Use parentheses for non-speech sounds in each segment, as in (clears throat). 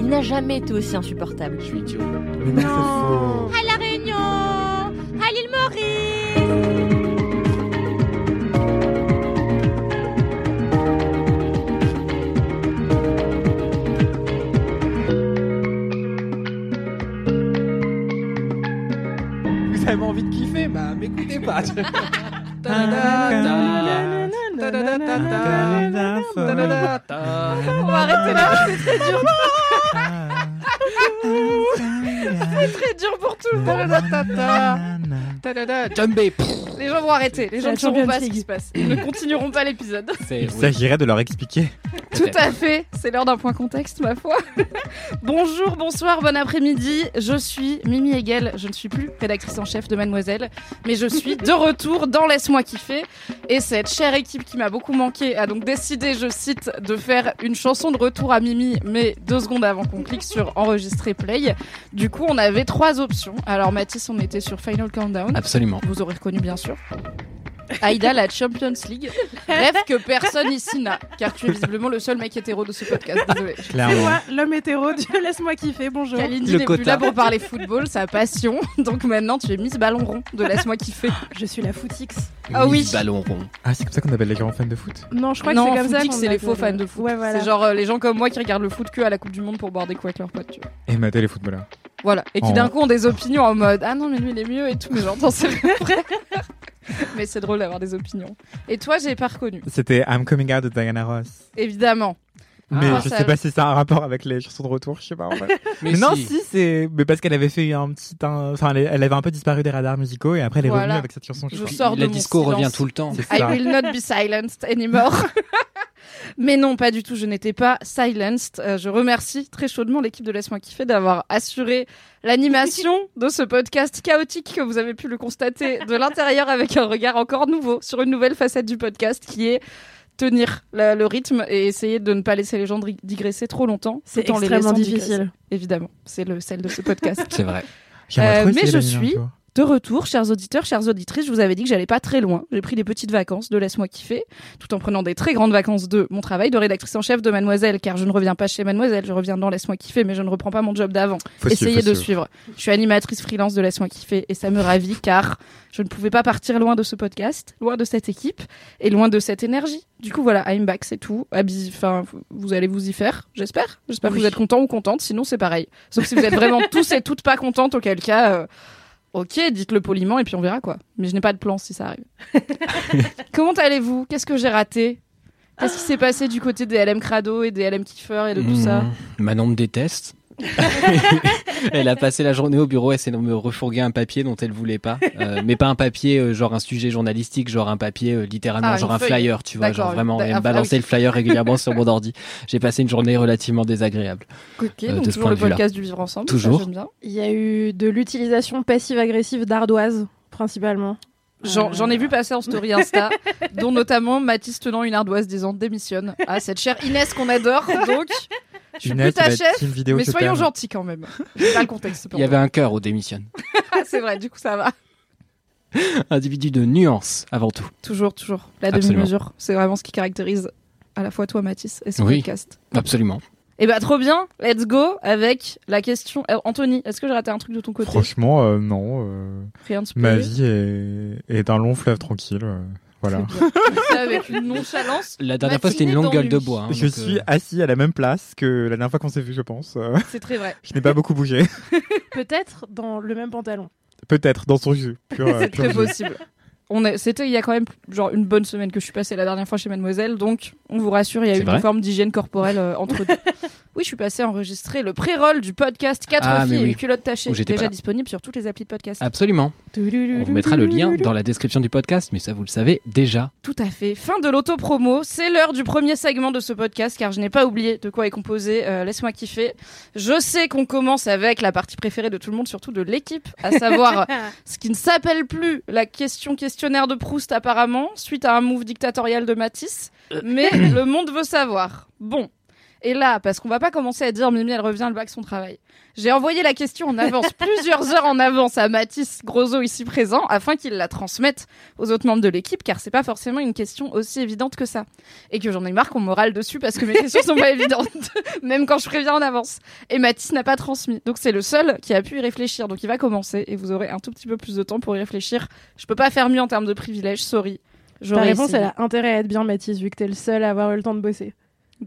il n'a jamais été aussi insupportable. Je suis idiot. Non. À La Réunion À l'île Maurice Vous avez envie de kiffer Bah, m'écoutez pas. (laughs) On va arrêter là, c'est très dur. (laughs) you. C'est très dur pour tout le monde. Jumbé. Les gens vont arrêter, les gens ne sauront pas ce qui se passe. Ils ne continueront pas l'épisode. Il s'agirait de leur expliquer. Tout à fait, c'est l'heure d'un point contexte, ma foi. (laughs) Bonjour, bonsoir, bon après-midi. Je suis Mimi Hegel, je ne suis plus rédactrice en chef de Mademoiselle, mais je suis de retour dans Laisse-moi kiffer. Et cette chère équipe qui m'a beaucoup manqué a donc décidé, je cite, de faire une chanson de retour à Mimi, mais deux secondes avant qu'on clique sur enregistrer play. Du coup, on avait trois options. Alors, Mathis, on était sur Final Countdown. Absolument. Vous aurez reconnu, bien sûr. Aïda, la Champions League. Rêve que personne ici n'a, car tu es visiblement le seul mec hétéro de ce podcast. Désolé. C'est moi, l'homme hétéro, Dieu laisse-moi kiffer, bonjour. Kalindi n'est plus là pour parler football, sa passion. Donc maintenant, tu es Miss Ballon Rond de Laisse-moi kiffer. Je suis la footix. Ah oui. Miss Ballon rond. Ah, c'est comme ça qu'on appelle les grands fans de foot. Non, je crois non, que c'est comme ça. footix, c'est les faux fans de foot. Ouais, voilà. C'est genre euh, les gens comme moi qui regardent le foot que à la Coupe du Monde pour boire des coups avec leurs potes, tu vois. Et mater les footballeurs. Voilà. Et qui Oh. d'un coup ont des opinions en mode Ah non, mais lui il est mieux et tout. Mais j'entends, c'est vrai. (laughs) mais c'est drôle d'avoir des opinions. Et toi, j'ai pas reconnu. C'était I'm Coming Out de Diana Ross. Évidemment. Mais Ah, je sais pas si ça a un rapport avec les chansons de retour, je sais pas en fait. (laughs) Mais non, si. si, c'est. Mais parce qu'elle avait fait un petit. un- Enfin, elle elle avait un peu disparu des radars musicaux et après elle est Voilà. revenue avec cette chanson. Je crois. sors de La mon disco silence. revient tout le temps. C'est I ça. will not be silenced anymore. (laughs) Mais non, pas du tout. Je n'étais pas silenced. Euh, je remercie très chaudement l'équipe de Laisse-moi kiffer d'avoir assuré l'animation (laughs) de ce podcast chaotique que vous avez pu le constater de l'intérieur avec un regard encore nouveau sur une nouvelle facette du podcast qui est tenir la- le rythme et essayer de ne pas laisser les gens digresser trop longtemps. C'est les extrêmement laissant difficile. digresser. Évidemment, c'est le sel de ce podcast. C'est vrai. Euh, mais je suis-. De retour, chers auditeurs, chères auditrices, je vous avais dit que j'allais pas très loin. J'ai pris des petites vacances de Laisse-moi kiffer, tout en prenant des très grandes vacances de mon travail de rédactrice en chef de Mademoiselle, car je ne reviens pas chez Mademoiselle, je reviens dans Laisse-moi kiffer, mais je ne reprends pas mon job d'avant. Essayez de suivre. Je suis animatrice freelance de Laisse-moi kiffer et ça me ravit car je ne pouvais pas partir loin de ce podcast, loin de cette équipe et loin de cette énergie. Du coup, voilà, I'm back, c'est tout. Enfin, vous allez vous y faire, j'espère. J'espère que vous êtes contents ou contentes, sinon c'est pareil. Sauf si vous êtes vraiment (laughs) tous et toutes pas contentes, auquel cas, euh, ok, dites-le poliment et puis on verra quoi. Mais je n'ai pas de plan si ça arrive. (laughs) Comment allez-vous? Qu'est-ce que j'ai raté? Qu'est-ce qui s'est passé du côté des LM Crado et des LM Kiffer et de tout ça? Mmh. Manon me déteste. (laughs) elle a passé la journée au bureau, elle s'est me refourguer un papier dont elle voulait pas, Euh, mais pas un papier euh, genre un sujet journalistique, genre un papier euh, littéralement Ah, genre un feuille. flyer, tu vois, genre vraiment une- elle me balançait ah oui. le flyer (laughs) régulièrement sur mon ordi. J'ai passé une journée relativement désagréable. Ok, Euh, donc de ce toujours point le de vue-là. podcast du vivre ensemble. Toujours. bien. Il y a eu de l'utilisation passive-agressive d'ardoise, principalement. J'en Euh, ai vu passer en story Insta, dont notamment Mathis tenant une ardoise disant démissionne à cette chère Inès qu'on adore. Donc, je suis plus ta chef, mais soyons gentils quand même. C'est pas le contexte. Il y avait un cœur au démissionne. (laughs) Ah, c'est vrai, du coup ça va. Individu de nuance avant tout. Toujours, toujours. La demi-mesure, c'est vraiment ce qui caractérise à la fois toi Mathis et ce Oui. podcast. Absolument. Et bah trop bien, let's go avec la question. Euh, Anthony, est-ce que j'ai raté un truc de ton côté? Franchement, euh, non. euh, Rien de ma spoilé vie est, est un long fleuve tranquille. euh, Voilà. Avec une nonchalance. La dernière fois, c'était une longue gueule de bois. hein, je donc, suis euh, assis à la même place que la dernière fois qu'on s'est vu, je pense. C'est très vrai. je n'ai pas beaucoup bougé. (laughs) Peut-être dans le même pantalon. Peut-être dans son jus. Pur, (laughs) C'est très possible. On est, c'était il y a quand même genre une bonne semaine que je suis passée la dernière fois chez Mademoiselle, donc on vous rassure, il y a eu une forme d'hygiène corporelle euh, entre (laughs) deux. Oui, je suis passée enregistrer le pré-roll du podcast 4 Ah, mais filles et oui. une culotte tachée, pas déjà disponible sur toutes les applis de podcast. Absolument. On vous mettra le lien dans la description du podcast, mais ça vous le savez déjà. Tout à fait. Fin de l'auto-promo. C'est l'heure du premier segment de ce podcast car je n'ai pas oublié de quoi est composé. Euh, Laisse-moi kiffer. Je sais qu'on commence avec la partie préférée de tout le monde, surtout de l'équipe, à savoir (laughs) ce qui ne s'appelle plus la question questionnaire de Proust apparemment, suite à un move dictatorial de Matisse. Mais le monde veut savoir. Bon. Et là, parce qu'on va pas commencer à dire Mimi, elle revient, elle bague son travail. J'ai envoyé la question en avance, (laughs) plusieurs heures en avance à Mathis Grosso ici présent, afin qu'il la transmette aux autres membres de l'équipe, car c'est pas forcément une question aussi évidente que ça. Et que j'en ai marre qu'on me râle dessus parce que mes questions sont pas (laughs) évidentes, (laughs) même quand je préviens en avance. Et Mathis n'a pas transmis. Donc c'est le seul qui a pu y réfléchir. Donc il va commencer et vous aurez un tout petit peu plus de temps pour y réfléchir. Je peux pas faire mieux en termes de privilèges, sorry. Ta réponse, essayé. elle a intérêt à être bien, Mathis, vu que t'es le seul à avoir eu le temps de bosser.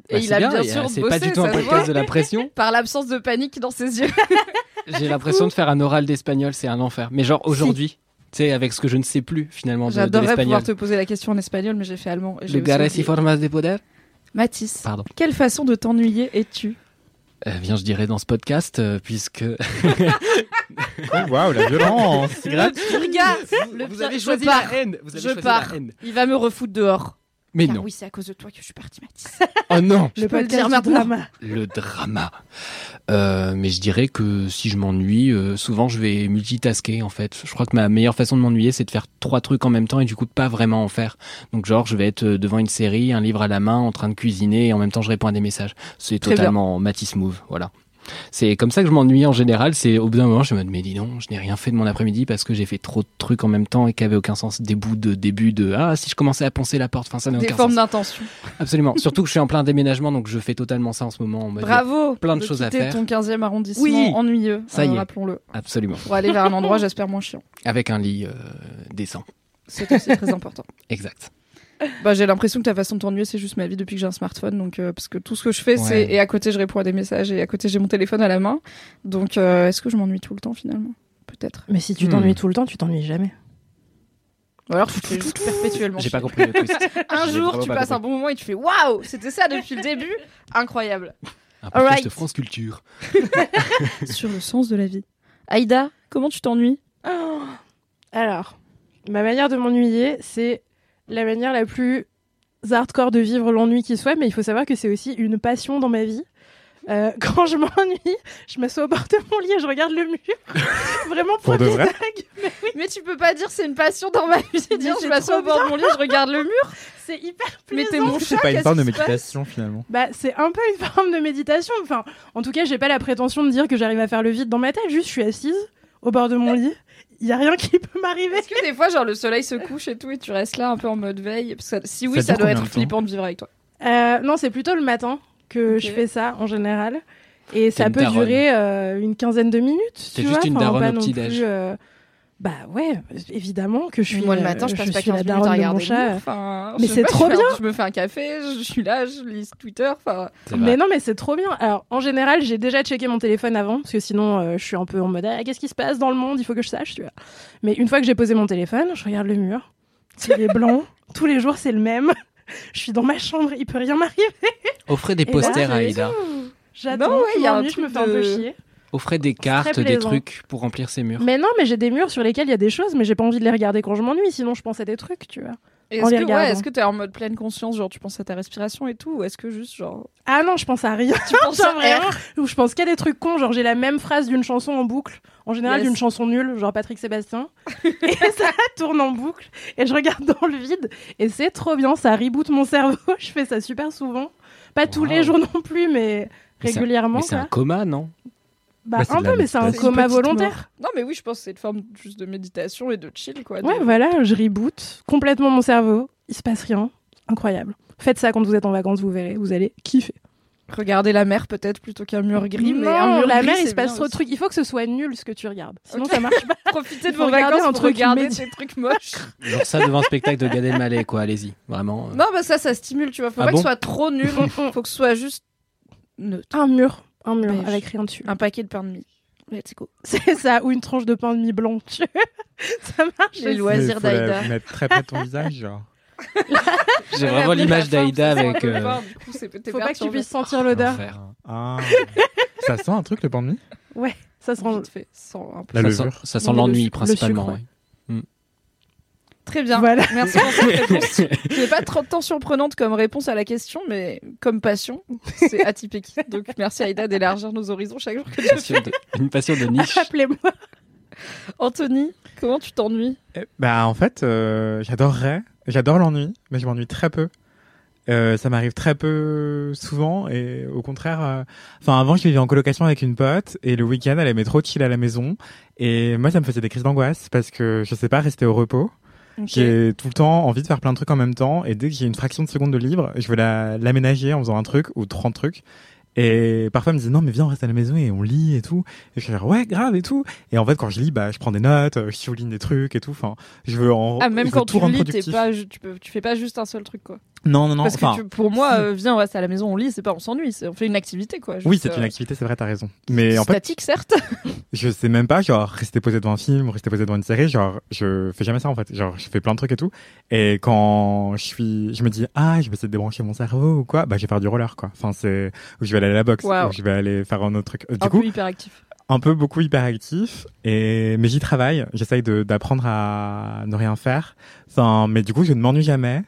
Et Bah, il c'est a bien, bien et, euh, sûr C'est bossé, pas du tout un podcast de la pression. (laughs) Par l'absence de panique dans ses yeux. (laughs) J'ai l'impression de faire un oral d'espagnol, c'est un enfer. Mais genre aujourd'hui, tu sais, avec ce que je ne sais plus finalement de, de J'adorerais l'espagnol. pouvoir te poser la question en espagnol, mais j'ai fait allemand. et Le gares y formas de poder Mathis, Pardon. quelle façon de t'ennuyer es-tu? Euh, bien, je dirais dans ce podcast, euh, puisque (laughs) Oh, Waouh, la violence Le pire gars Le vous pire- avez je choisi pars. la haine. Vous avez Je choisi pars. la haine. Il va me refoutre dehors. Mais Car non. oui, c'est à cause de toi que je suis partie, Mathis. Oh (laughs) non. Je peux le dire maintenant. Le drama. Euh, mais je dirais que si je m'ennuie, euh, souvent je vais multitasker en fait. Je crois que ma meilleure façon de m'ennuyer, c'est de faire trois trucs en même temps et du coup de pas vraiment en faire. Donc genre, je vais être euh, devant une série, un livre à la main, en train de cuisiner et en même temps je réponds à des messages. C'est totalement Matisse Move, voilà. C'est comme ça que je m'ennuie en général. C'est au bout d'un moment, je me dis, mais dis donc, je n'ai rien fait de mon après-midi parce que j'ai fait trop de trucs en même temps et qui avaient aucun sens. Des bouts de début de ah si je commençais à poncer la porte, enfin ça n'a Des aucun formes sens. d'intention. Absolument. Surtout que je suis en plein déménagement, donc je fais totalement ça en ce moment. en mode- Bravo plein de de choses à faire. ton 15e arrondissement Oui. ennuyeux, Ça euh, y est. rappelons-le. Absolument. Pour aller vers un endroit, j'espère, moins chiant. Avec un lit euh, décent. C'est aussi très important. (laughs) Exact. Bah, j'ai l'impression que ta façon de t'ennuyer, c'est juste ma vie depuis que j'ai un smartphone. Donc, euh, parce que tout ce que je fais, Ouais. c'est. Et à côté, je réponds à des messages et à côté, j'ai mon téléphone à la main. Donc, euh, est-ce que je m'ennuie tout le temps finalement? Peut-être. Mais si tu Hmm. t'ennuies tout le temps, tu t'ennuies jamais. Ou alors, tu te fais juste perpétuellement. J'ai pas compris le twist. (laughs) Un jour, tu pas passes un bon moment et tu fais Waouh C'était ça depuis le début Incroyable. Un podcast Alright. de France Culture. (laughs) Sur le sens de la vie. Aïda, comment tu t'ennuies? Alors, ma manière de m'ennuyer, c'est la manière la plus hardcore de vivre l'ennui qui soit, mais il faut savoir que c'est aussi une passion dans ma vie. Euh, (laughs) quand je m'ennuie, je m'assois au bord de mon lit et je regarde le mur. (laughs) Vraiment Pour de des vrai blagues. (laughs) Mais tu peux pas dire c'est une passion dans ma vie. Mais Dire c'est je m'assois au bord de mon lit, je regarde le mur. C'est hyper Mais plaisant. mon C'est pas une forme de méditation finalement. Bah, c'est un peu une forme de méditation. Enfin, en tout cas, j'ai pas la prétention de dire que j'arrive à faire le vide dans ma tête. Juste, je suis assise au bord de mon lit. Il y a rien qui peut m'arriver. Est-ce que des fois, genre, le soleil se couche et tout, et tu restes là un peu en mode veille? Parce que si oui, Ça doit être flippant de vivre avec toi. Euh, non, c'est plutôt le matin que je fais ça en général. Et ça peut daronne. durer euh, une quinzaine de minutes. T'es tu juste vois, une daronne au petit-déj. euh, Bah ouais, évidemment que je suis. Moi, le matin, je passe pas suis 15 la minutes à mon regarder le chat. enfin, Mais je c'est pas, trop je bien. Je me fais un café, je suis là, je lis Twitter, enfin... C'est vrai. Mais non, mais c'est trop bien. Alors, en général, j'ai déjà checké mon téléphone avant, parce que sinon, euh, je suis un peu en mode ah, qu'est-ce qui se passe dans le monde? Il faut que je sache, tu vois. Mais une fois que j'ai posé mon téléphone, je regarde le mur. Il est blanc. (laughs) Tous les jours, c'est le même. Je suis dans ma chambre, il peut rien m'arriver. Offrez des Et là, posters à Aïda. J'attends, ouais, je il y a un je me fais un peu chier. Offrez des cartes, des trucs pour remplir ces murs. Mais non, mais j'ai des murs sur lesquels il y a des choses, mais j'ai pas envie de les regarder quand je m'ennuie, sinon je pense à des trucs, tu vois. Est-ce que, ouais, est-ce que t'es en mode pleine conscience, genre tu penses à ta respiration et tout, ou est-ce que juste genre Ah non, je pense à rien. tu penses à (laughs) vraiment, R ou je pense qu'à des trucs cons, genre j'ai la même phrase d'une chanson en boucle, en général Yes. d'une chanson nulle, genre Patrick Sébastien, (laughs) et ça tourne en boucle, et je regarde dans le vide, et c'est trop bien, ça reboot mon cerveau, (laughs) je fais ça super souvent, pas tous les jours non plus, mais Mais régulièrement. Mais c'est un coma, non? Bah, Bah, un peu, mais c'est un coma volontaire. Non, mais oui, je pense que c'est une forme juste de méditation et de chill, quoi. de- Ouais, voilà, je reboot complètement mon cerveau, il se passe rien, incroyable. Faites ça quand vous êtes en vacances, vous verrez, vous allez kiffer. Regarder la mer peut-être plutôt qu'un mur gris, mais un mur la gris, mer, il se passe trop de trucs. Il faut que ce soit nul ce que tu regardes. Sinon, Ok. ça marche pas. (laughs) Profitez de vos vacances pour truc regarder des trucs moches. Genre ça devant un spectacle de Gad Elmaleh, quoi. Allez-y, vraiment. euh. Non, bah ça, ça stimule, tu vois. Faut Ah pas que ce soit trop nul. Faut que ce soit juste neutre. Un mur. Un mur Beige. avec rien dessus. Un paquet de pain de mie. Let's go. (laughs) C'est ça, ou une tranche de pain de mie blanc. tu- (laughs) ça marche. Les loisirs d'Aïda. mettre très près de ton visage, genre. (laughs) J'ai vraiment l'image d'Aïda avec. euh, Faut pas que tu puisses sentir l'odeur. Ah. ça sent un truc, le pain de mie? Ça sent. Fait, sans un peu. La Ça sent, ça sent le l'ennui le principalement. sucre, ouais. Très bien. Voilà. Merci pour cette (laughs) réponse. J'ai pas trop de temps surprenante comme réponse à la question, mais comme passion, c'est (laughs) atypique. Donc merci Aïda d'élargir nos horizons chaque jour que tu Passion de- Une passion de niche. Appelez-moi. Anthony, comment tu t'ennuies Eh, Bah en fait, euh, j'adorerais, j'adore l'ennui, mais je m'ennuie très peu. Euh, ça m'arrive très peu souvent et au contraire, euh, enfin avant je vivais en colocation avec une pote et le week-end elle aimait trop chill à la maison et moi ça me faisait des crises d'angoisse parce que je sais pas rester au repos. J'ai tout le temps envie de faire plein de trucs en même temps et dès que j'ai une fraction de seconde de libre, je veux la- l'aménager en faisant un truc ou 30 trucs. Et parfois, elle me disait non, mais viens, on reste à la maison et on lit et tout. Et je suis ouais, grave et tout. Et en fait, quand je lis, bah, je prends des notes, euh, je souligne des trucs et tout. Enfin, je veux en. Ah, même quand tout tu lis, pas, tu, peux, tu fais pas juste un seul truc, quoi. Non, non, non. Parce enfin, que tu- pour moi, euh, viens, on reste à la maison, on lit, c'est pas on s'ennuie, on fait une activité, quoi. oui, c'est euh, une activité, c'est vrai, t'as raison. Mais en fait, statique, certes. (laughs) je sais même pas, genre, rester posé devant un film rester posé devant une série, genre, je fais jamais ça, en fait. Genre, je fais plein de trucs et tout. Et quand je suis, je me dis, ah, je vais essayer de débrancher mon cerveau ou quoi, bah, je vais faire du roller, quoi. Enfin, c'est, ou je vais aller à la boxe, Wow. ou je vais aller faire un autre truc. Euh, Du un coup, peu hyperactif. un peu beaucoup hyperactif et mais j'y travaille j'essaye d'apprendre à ne rien faire enfin mais du coup je ne m'ennuie jamais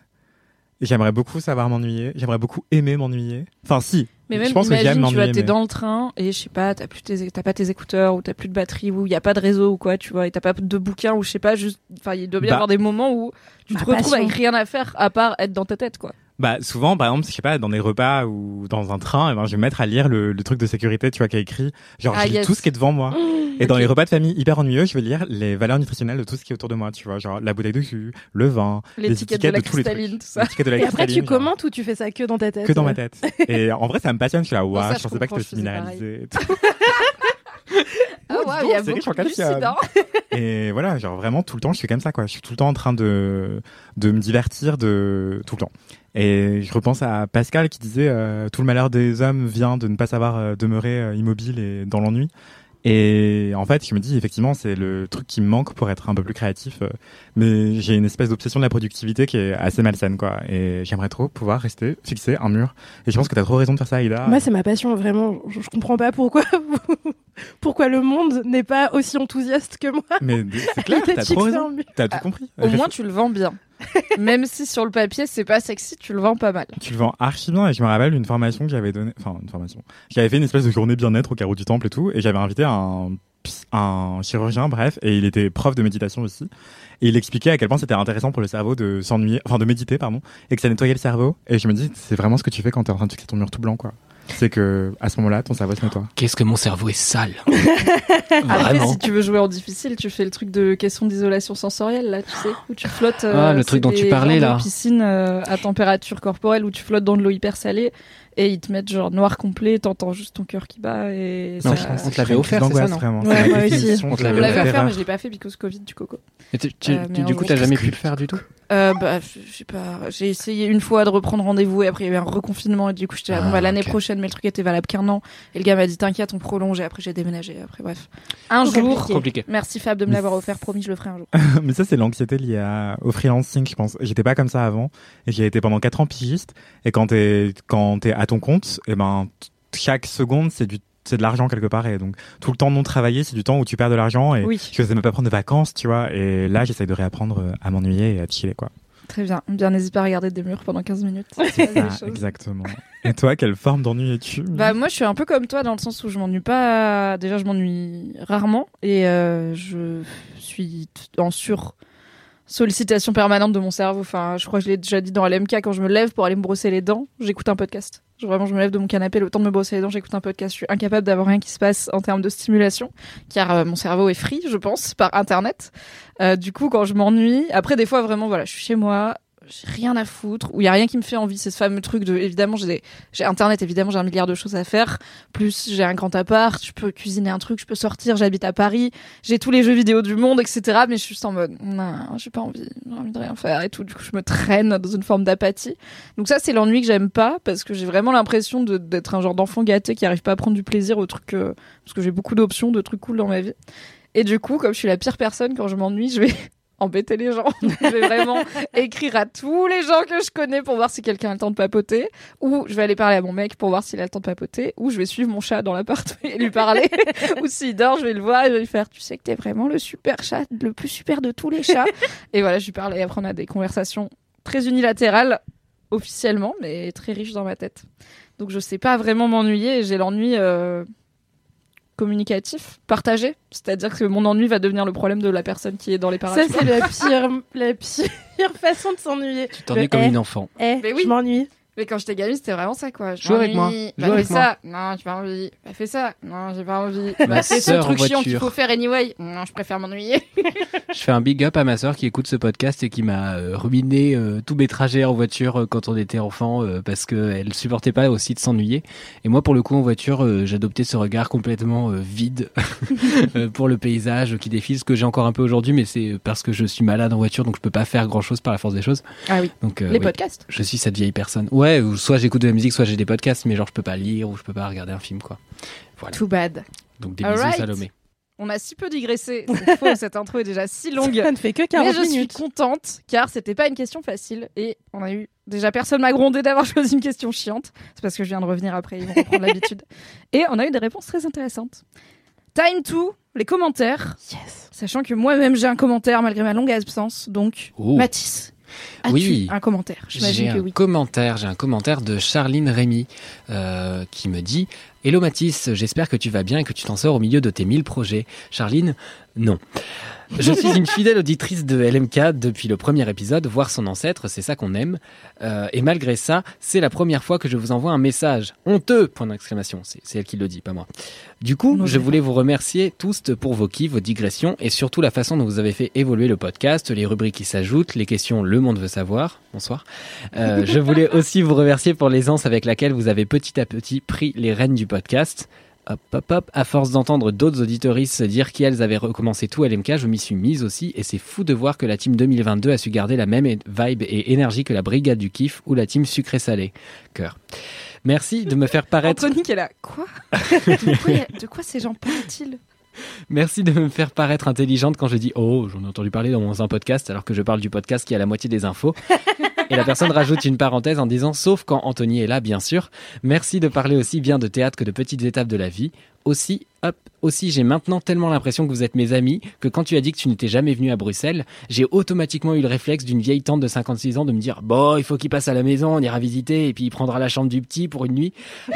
j'aimerais beaucoup savoir m'ennuyer j'aimerais beaucoup aimer m'ennuyer enfin si Mais même, je pense que j'aime imagine, tu vois, t'es dans le train et je sais pas, t'as plus tes, t'as pas tes écouteurs ou t'as plus de batterie ou il y a pas de réseau ou quoi, tu vois, et t'as pas de bouquin ou je sais pas, juste, enfin, il doit bien y Bah. avoir des moments où tu te retrouves passion. avec rien à faire à part être dans ta tête, quoi. Bah souvent par exemple je sais pas dans des repas ou dans un train eh ben, je vais me mettre à lire le, le truc de sécurité tu vois qui a écrit genre Ah, je lis yes. tout ce qui est devant moi (gasps) et dans les repas de famille hyper ennuyeux je vais lire les valeurs nutritionnelles de tout ce qui est autour de moi tu vois genre la bouteille de jus le vin Les les étiquettes de la tous les trucs tout ça. l'étiquette de la Et après, tu genre. commentes ou tu fais ça que dans ta tête? Que dans ma tête. Et en vrai, ça me passionne. Je suis là, (laughs) waouh, je pensais pas que c'était faisais minéralisé. (laughs) Ah ouais, il y a beaucoup de. (laughs) Et voilà, genre vraiment tout le temps, je suis comme ça, quoi. Je suis tout le temps en train de de me divertir de tout le temps. Et je repense à Pascal qui disait euh, tout le malheur des hommes vient de ne pas savoir euh, demeurer euh, immobile et dans l'ennui. Et en fait, je me dis effectivement, c'est le truc qui me manque pour être un peu plus créatif. euh, Mais j'ai une espèce d'obsession de la productivité qui est assez malsaine, quoi. Et j'aimerais trop pouvoir rester fixé un mur. Et je pense que t'as trop raison de faire ça, Aïda. Moi, c'est ma passion, vraiment. Je, je comprends pas pourquoi, (laughs) pourquoi le monde n'est pas aussi enthousiaste que moi. Mais c'est clair, (laughs) t'as fixé trop raison. mur. T'as tout compris. Au moins, tu le vends bien. (laughs) Même si sur le papier, c'est pas sexy, tu le vends pas mal. tu le vends archi bien et je me rappelle une formation que j'avais donnée, enfin une formation. J'avais fait une espèce de journée bien-être au carreau du temple et tout et j'avais invité un chirurgien bref et il était prof de méditation aussi et il expliquait à quel point c'était intéressant pour le cerveau de s'ennuyer enfin de méditer pardon et que ça nettoyait le cerveau et je me dis c'est vraiment ce que tu fais quand t'es en train de fixer ton mur tout blanc quoi. C'est que à ce moment-là ton cerveau se nettoie. Qu'est-ce que mon cerveau est sale. (laughs) Après, Vraiment. si tu veux jouer en difficile, tu fais le truc de question d'isolation sensorielle, là, tu sais, où tu flottes. euh, Ah, le c'est truc dont tu parlais, là. piscine euh, à température corporelle où tu flottes dans de l'eau hyper salée et ils te mettent genre noir complet, t'entends juste ton cœur qui bat et Non, ça- on te l'avait offert, c'est ça, non vraiment. Ouais, moi aussi. On te l'avait offert, mais je l'ai pas fait because Covid du coco. Et tu- tu- Euh, du coup, t'as jamais pu que- le faire du tout? Euh, bah, je sais pas. J'ai essayé une fois de reprendre rendez-vous et après il y a eu un reconfinement et du coup j'étais là, bon, Ah, bah, l'année prochaine, mais le truc était valable qu'un an. Et le gars m'a dit t'inquiète, on prolonge et après j'ai déménagé. Après bref, un jour. compliqué. Merci Fab de me l'avoir offert, promis je le ferai un jour. (laughs) mais ça c'est l'anxiété liée à, au freelancing je pense j'étais pas comme ça avant et j'ai été pendant quatre ans pigiste et quand t'es quand t'es à ton compte et ben t- chaque seconde c'est du c'est de l'argent quelque part et donc tout le temps non travaillé c'est du temps où tu perds de l'argent et Oui, je faisais même pas prendre de vacances tu vois et là j'essaye de réapprendre euh, à m'ennuyer et à chiller quoi très bien. Bien, n'hésite pas à regarder des murs pendant 15 minutes. ça exactement et toi quelle forme d'ennui es-tu? Bah moi je suis un peu comme toi dans le sens où je m'ennuie pas. Déjà je m'ennuie rarement et euh, je suis en sur sollicitation permanente de mon cerveau. Enfin je crois que je l'ai déjà dit dans LMK quand je me lève pour aller me brosser les dents, j'écoute un podcast. Je- Vraiment je me lève de mon canapé le temps de me brosser les dents, j'écoute un podcast. Je suis incapable d'avoir rien qui se passe en termes de stimulation car euh, mon cerveau est free je pense par internet. Euh, du coup quand je m'ennuie, après des fois vraiment voilà je suis chez moi. J'ai rien à foutre, où il y a rien qui me fait envie. C'est ce fameux truc de, évidemment, j'ai, j'ai internet, évidemment, j'ai un milliard de choses à faire. Plus, j'ai un grand appart, je peux cuisiner un truc, je peux sortir, j'habite à Paris, j'ai tous les jeux vidéo du monde, etc. Mais je suis juste en mode, non, j'ai pas envie, j'ai envie de rien faire et tout. Du coup, je me traîne dans une forme d'apathie. Donc ça, c'est l'ennui que j'aime pas, parce que j'ai vraiment l'impression d'être un genre d'enfant gâté qui arrive pas à prendre du plaisir au truc, euh, parce que j'ai beaucoup d'options, de trucs cool dans ma vie. Et du coup, comme je suis la pire personne, quand je m'ennuie, je vais embêter les gens. (laughs) je vais vraiment (laughs) écrire à tous les gens que je connais pour voir si quelqu'un a le temps de papoter, ou je vais aller parler à mon mec pour voir s'il a le temps de papoter, ou je vais suivre mon chat dans l'appart (laughs) et lui parler, ou s'il dort, je vais le voir et je vais lui faire, tu sais que t'es vraiment le super chat, le plus super de tous les chats. et voilà, je lui parle et après on a des conversations très unilatérales, officiellement, mais très riches dans ma tête. Donc je sais pas vraiment m'ennuyer et j'ai l'ennui euh, communicatif, partagé. C'est-à-dire que mon ennui va devenir le problème de la personne qui est dans les Ça, parages. c'est la pire, la pire (laughs) façon de s'ennuyer. Tu t'en Le es comme eh, une enfant. Eh, Mais oui. je m'ennuie. Mais quand j'étais gamine, c'était vraiment ça, quoi. Joue avec moi. m'ennuie. Joue Bah, avec fais moi. ça. Non, j'ai pas envie. Bah, fais ça. Non, j'ai pas envie. Bah, fais ce truc chiant qu'il faut faire anyway. Non, je préfère m'ennuyer. (laughs) Je fais un big up à ma sœur qui écoute ce podcast et qui m'a euh, ruiné euh, tous mes trajets en voiture euh, quand on était enfant parce qu'elle supportait pas aussi de s'ennuyer. Et moi, pour le coup, en voiture, j'adoptais ce regard complètement vide (laughs) pour le paysage qui défile, ce que j'ai encore un peu aujourd'hui, mais c'est parce que je suis malade en voiture, donc je peux pas faire grand chose par la force des choses. Ah oui. Donc, Les oui, podcasts. je suis cette vieille personne. Ouais, ou soit j'écoute de la musique, soit j'ai des podcasts, mais genre je peux pas lire ou je peux pas regarder un film, quoi. Voilà. Too bad. Donc des bisous, Salomé. On a si peu digressé. C'est faux, cette intro est déjà si (laughs) longue. Ça ne fait que Mais 40 je suis contente car c'était pas une question facile et on a eu déjà personne m'a grondé d'avoir (laughs) choisi une question chiante. C'est parce que je viens de revenir après, ils vont reprendre (laughs) l'habitude. Et on a eu des réponses très intéressantes. Time to les commentaires. Yes. Sachant que moi-même j'ai un commentaire malgré ma longue absence. Donc Oh. Mathis, as-tu Oui. un commentaire? J'ai un oui. commentaire, j'ai un commentaire de Charline Rémy euh, qui me dit Hello Mathis, j'espère que tu vas bien et que tu t'en sors au milieu de tes 1000 projets. Charline, non. Je suis une fidèle auditrice de LMK depuis le premier épisode, voir son ancêtre, c'est ça qu'on aime. Euh, et malgré ça, c'est la première fois que je vous envoie un message. Honteux Point d'exclamation. C'est elle qui le dit, pas moi. Du coup, Non, je voulais vous remercier tous pour vos kiffs, vos digressions et surtout la façon dont vous avez fait évoluer le podcast, les rubriques qui s'ajoutent, les questions Le Monde veut savoir. Bonsoir. Euh, je voulais aussi vous remercier pour l'aisance avec laquelle vous avez petit à petit pris les rênes du podcast. Hop, hop, hop. À force d'entendre d'autres auditoristes dire qu'elles avaient recommencé tout à LMK, je m'y suis mise aussi. Et c'est fou de voir que la team 2022 a su garder la même vibe et énergie que la brigade du kiff ou la team sucré-salé. Cœur. Merci de me faire paraître. Anthony qui est là. Quoi? De, quoi de quoi ces gens parlent-ils? Merci de me faire paraître intelligente quand je dis Oh, j'en ai entendu parler dans un podcast, alors que je parle du podcast qui a la moitié des infos. Et la personne rajoute une parenthèse en disant Sauf quand Anthony est là, bien sûr. Merci de parler aussi bien de théâtre que de petites étapes de la vie. Aussi, hop, aussi, j'ai maintenant tellement l'impression que vous êtes mes amis que quand tu as dit que tu n'étais jamais venu à Bruxelles, j'ai automatiquement eu le réflexe d'une vieille tante de 56 ans de me dire Bon, il faut qu'il passe à la maison, on ira visiter, et puis il prendra la chambre du petit pour une nuit. (laughs) (laughs)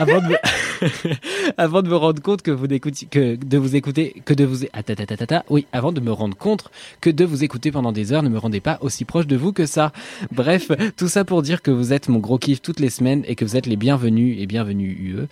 Avant de me, rendre compte que vous écoutiez, que de vous écouter, que de vous, ah, oui, avant de me rendre compte que de vous écouter pendant des heures ne me rendait pas aussi proche de vous que ça. Bref, tout ça pour dire que vous êtes mon gros kiff toutes les semaines et que vous êtes les bienvenus et bienvenus UE.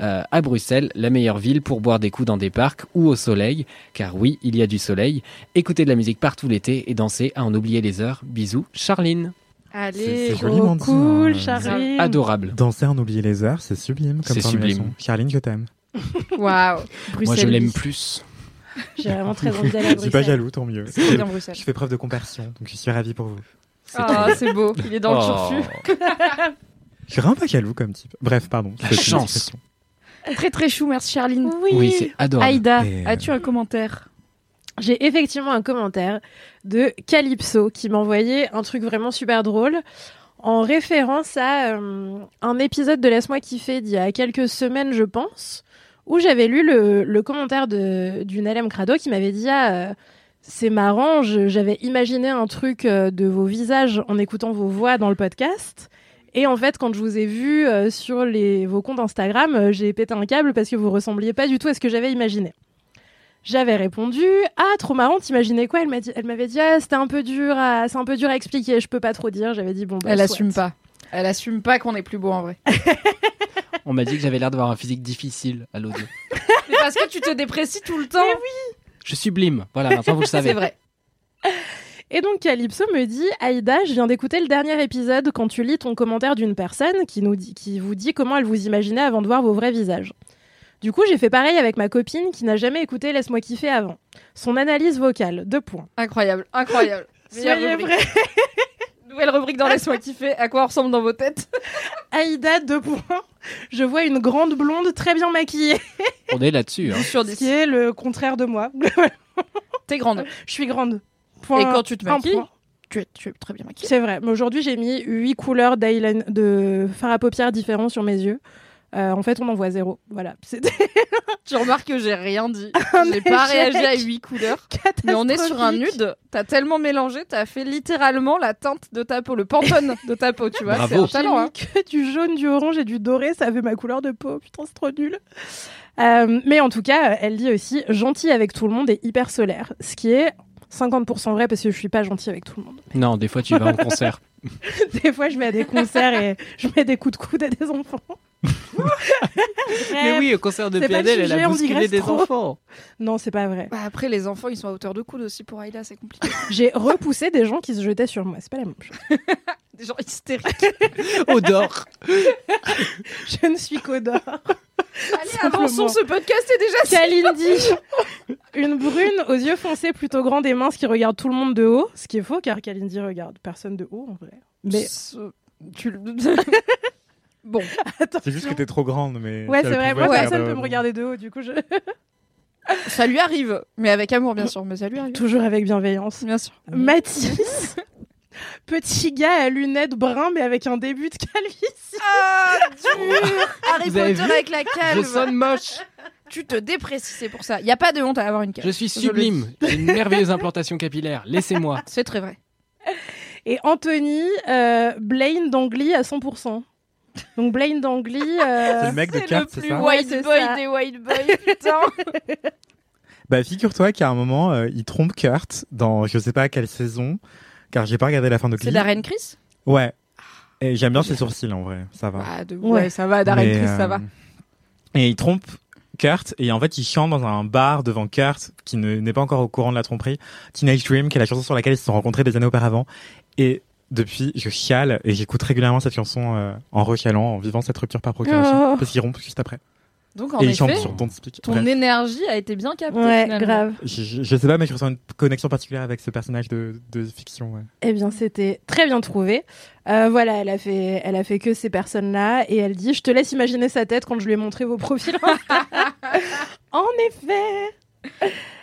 Euh, à Bruxelles, la meilleure ville pour boire des coups dans des parcs ou au soleil, car oui, il y a du soleil, écouter de la musique partout l'été et danser à en oublier les heures. Bisous, Charline. Allez, c'est joliment dit, cool, hein. Charline. Adorable. Danser en oublier les heures, c'est sublime comme C'est sublime. Charline, je t'aime. (laughs) waouh. Bruxelles. Moi, je l'aime plus. J'ai vraiment très envie d'aller à (laughs) Je suis pas Bruxelles. jaloux, tant mieux. C'est bien Bruxelles. Je fais preuve de compassion, donc je suis ravi pour vous. C'est Ah, c'est beau. Il est dans le Oh. turfu. Je suis vraiment pas jaloux comme type. Bref, pardon. La chance. Très très chou, merci Charline. Oui. Oui, c'est adorable. Aïda, Et, euh, as-tu un commentaire? J'ai effectivement un commentaire de Calypso qui m'a envoyé un truc vraiment super drôle en référence à euh, un épisode de Laisse-moi kiffer d'il y a quelques semaines, je pense, où j'avais lu le, le commentaire de- d'une LM Crado qui m'avait dit Ah, euh, c'est marrant, j'avais imaginé un truc euh, de vos visages en écoutant vos voix dans le podcast. Et en fait, quand je vous ai vu euh, sur les, vos comptes Instagram, euh, j'ai pété un câble parce que vous ressembliez pas du tout à ce que j'avais imaginé. J'avais répondu ah trop marrant t'imaginais quoi? Elle m'a dit elle m'avait dit ah c'était un peu dur à c'est un peu dur à expliquer je peux pas trop dire j'avais dit bon bah, Elle soit. assume pas. Elle assume pas qu'on est plus beau en vrai. (laughs) On m'a dit que j'avais l'air d'avoir un physique difficile à l'audio. Mais parce que tu te déprécies tout le temps. Je sublime. Voilà, maintenant vous le (laughs) savez. C'est vrai. Et donc Calypso me dit Aïda, je viens d'écouter le dernier épisode quand tu lis ton commentaire d'une personne qui, nous dit, qui vous dit comment elle vous imaginait avant de voir vos vrais visages. Du coup, j'ai fait pareil avec ma copine qui n'a jamais écouté Laisse-moi kiffer avant. Son analyse vocale, deux points. Incroyable, incroyable. (laughs) Soyez vrais. (laughs) Nouvelle rubrique dans Laisse-moi kiffer. À quoi on ressemble dans vos têtes (laughs) Aïda, deux points. Je vois une grande blonde très bien maquillée, On est là-dessus. Hein. Sur ce qui est le contraire de moi. T'es grande. Je suis grande. Point- Et quand tu te maquilles, tu es, tu es très bien maquillée. C'est vrai, mais aujourd'hui j'ai mis huit couleurs d'eyeliner- de fard à paupières différents sur mes yeux. Euh, en fait, on en voit zéro. Voilà, (laughs) (laughs) Tu remarques que j'ai rien dit. (laughs) J'ai pas réagi à huit couleurs. Mais on est sur un nude. T'as tellement mélangé, t'as fait littéralement la teinte de ta peau, le pantone de ta peau, tu vois. Bravo. C'est un talent. hein. que du jaune, du orange et du doré, ça fait ma couleur de peau. Putain, c'est trop nul. Euh, mais en tout cas, elle dit aussi gentil avec tout le monde et hyper solaire, ce qui est 50% vrai parce que je suis pas gentille avec tout le monde. (laughs) Non, des fois tu vas en concert. (laughs) Des fois, je vais à des concerts et je mets des coups de coude à des enfants. (laughs) Mais oui, au concert de PNL, elle a bousculé des trop. enfants. Non, c'est pas vrai. Bah après, les enfants, ils sont à hauteur de coude aussi pour Aïda, c'est compliqué. (laughs) J'ai repoussé des gens qui se jetaient sur moi. C'est pas la même chose. (laughs) Des gens hystériques. Odor. Je ne suis qu'odeur. Allez, Simplement. avançons, ce podcast est déjà Kalindi, une brune aux yeux foncés plutôt grands et minces qui regarde tout le monde de haut. Ce qui est faux car Kalindi regarde personne de haut en vrai. Mais Ce- Tu le- bon, attention. (laughs) C'est juste que t'es trop grande, mais. Ouais, c'est vrai. Moi, personne regarder- peut me regarder de haut. Du coup, je... (laughs) ça lui arrive, mais avec amour bien sûr, mais ça lui arrive. toujours avec bienveillance. Bien sûr. Mathis, (laughs) petit gars à lunettes brun mais avec un début de calvitie. Ah, dur Harry Potter avec la Je calme. sonne moche. Tu te déprécies, c'est pour ça. Il y a pas de honte à avoir une calme. Je suis Je sublime. J'ai une merveilleuse implantation capillaire. Laissez-moi. C'est très vrai. Et Anthony, euh, Blaine d'Angly à 100%. Donc Blaine d'Angly. euh, C'est le mec de C'est le carte, c'est plus ça white c'est boy ça. des white boys, putain. (laughs) Bah, figure-toi qu'à un moment, euh, il trompe Kurt dans je sais pas quelle saison, car j'ai pas regardé la fin de C'est Glee. Darren Chris Ouais. Et j'aime bien ses sourcils en vrai, ça va. Ah, de... Ouais. ouais. ça va, Darren Mais, Chris, ça euh, va. Et il trompe Kurt, et en fait, il chante dans un bar devant Kurt, qui ne- n'est pas encore au courant de la tromperie, Teenage Dream, qui est la chanson sur laquelle ils se sont rencontrés des années auparavant. Et depuis, je chiale, et j'écoute régulièrement cette chanson euh, en rechialant, en vivant cette rupture par procuration, Oh. parce qu'ils rompent juste après. Donc, en et ils effet, chantent sur Don't Speak. ton Bref. énergie a été bien captée. Ouais, finalement. grave. Je, je- je sais pas, mais je ressens une connexion particulière avec ce personnage de, de fiction. Ouais. Eh bien, c'était très bien trouvé. Euh, voilà, elle a fait, elle a fait que ces personnes-là et elle dit, je te laisse imaginer sa tête quand je lui ai montré vos profils. (laughs) en effet.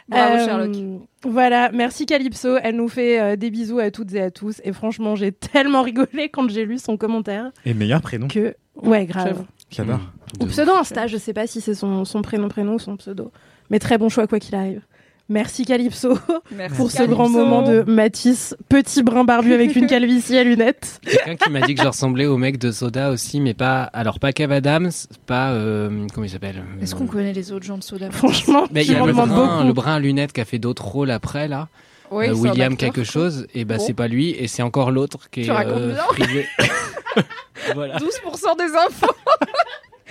Bravo, Euh, Sherlock. Voilà, merci Calypso. Elle nous fait euh, des bisous à toutes et à tous. Et franchement, j'ai (laughs) tellement rigolé quand j'ai lu son commentaire Et meilleur prénom. que, ouais, grave. J'avoue. J'adore. Ou pseudo Insta, je sais pas si c'est son, son prénom, prénom ou son pseudo. Mais très bon choix, quoi qu'il arrive. Merci Calypso (laughs) Merci, pour ce Calypso. grand moment de Matisse, petit brun barbu avec une (laughs) calvitie à lunettes. Quelqu'un qui m'a dit que je ressemblais au mec de Soda aussi, mais pas. Alors, pas Kev Adams, pas. euh, comment il s'appelle euh, Est-ce qu'on connaît les autres gens de Soda? Franchement, Mais il y a le brun, beaucoup. le brun à lunettes qui a fait d'autres rôles après, là. Oui, Euh, William acteur, quelque chose, et bah Bon. c'est pas lui, et c'est encore l'autre qui est Tu racontes euh, (laughs) voilà. 12% des infos.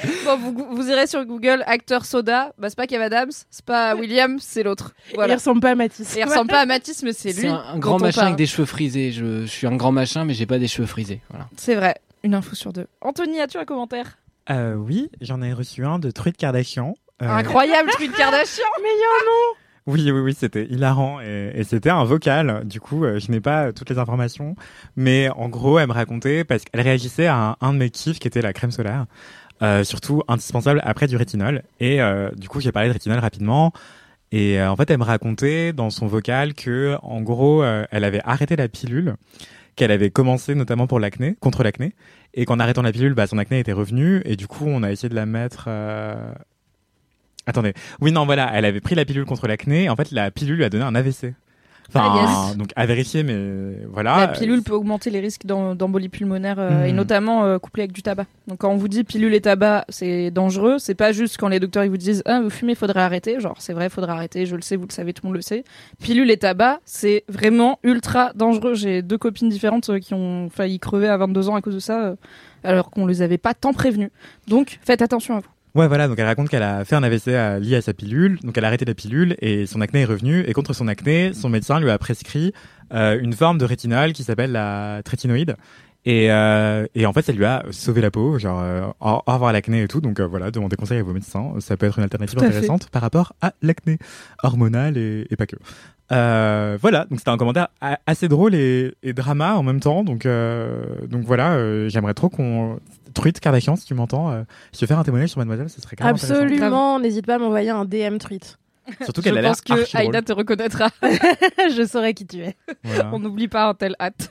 (laughs) bon, vous, vous irez sur Google acteur soda. Bah, c'est pas Kev Adams, c'est pas William, c'est l'autre. Il Voilà. ressemble pas à Matisse. Il ressemble pas à Mathis, mais c'est C'est lui. un, un dont grand machin parle. avec des cheveux frisés. Je, je suis un grand machin, mais j'ai pas des cheveux frisés. Voilà. C'est vrai. Une info sur deux. Anthony, as-tu un commentaire? Euh, oui, j'en ai reçu un de Truite Kardashian. Euh, Incroyable tweet Kardashian. (laughs) Oui, oui, oui, c'était hilarant et, et c'était un vocal. Du coup, euh, je n'ai pas toutes les informations, mais en gros, elle me racontait parce qu'elle réagissait à un, un de mes kiffs qui était la crème solaire, euh, surtout indispensable après du rétinol. Et euh, du coup, j'ai parlé de rétinol rapidement. Et euh, en fait, elle me racontait dans son vocal que, en gros, euh, elle avait arrêté la pilule, qu'elle avait commencé notamment pour l'acné, contre l'acné, et qu'en arrêtant la pilule, bah, son acné était revenu. Et du coup, on a essayé de la mettre. euh, Attendez. Oui, non, voilà, elle avait pris la pilule contre l'acné. En fait, la pilule lui a donné un AVC. Enfin, Ah, yes. donc à vérifier, mais voilà. La pilule peut augmenter les risques d'em- d'embolie pulmonaire euh, et notamment euh, couplé avec du tabac. Donc quand on vous dit pilule et tabac, c'est dangereux. C'est pas juste quand les docteurs ils vous disent ah vous fumez, faudrait arrêter. Genre c'est vrai, faudrait arrêter. Je le sais, vous le savez, tout le monde le sait. Pilule et tabac, c'est vraiment ultra dangereux. J'ai deux copines différentes euh, qui ont failli crever à 22 ans à cause de ça, euh, alors qu'on les avait pas tant prévenus. Donc faites attention à vous. Ouais, voilà, donc elle raconte qu'elle a fait un AVC lié à sa pilule, donc elle a arrêté la pilule et son acné est revenu. Et contre son acné, son médecin lui a prescrit euh, une forme de rétinol qui s'appelle la trétinoïde. Et, euh, et en fait, ça lui a sauvé la peau, genre euh, au revoir l'acné et tout. Donc euh, voilà, demandez conseil à vos médecins. Ça peut être une alternative fait. intéressante par rapport à l'acné hormonal et, et pas que. Euh, voilà, donc c'était un commentaire a- assez drôle et, et drama en même temps. Donc, euh, donc voilà, euh, j'aimerais trop qu'on. Truite Kardashian, si tu m'entends, euh, tu veux faire un témoignage sur Mademoiselle, ce serait quand même. Absolument, n'hésite pas à m'envoyer un DM tweet. Surtout Je qu'elle a l'air pense que. Aïda te reconnaîtra. (laughs) je saurai qui tu es. Voilà. On n'oublie pas un tel hâte.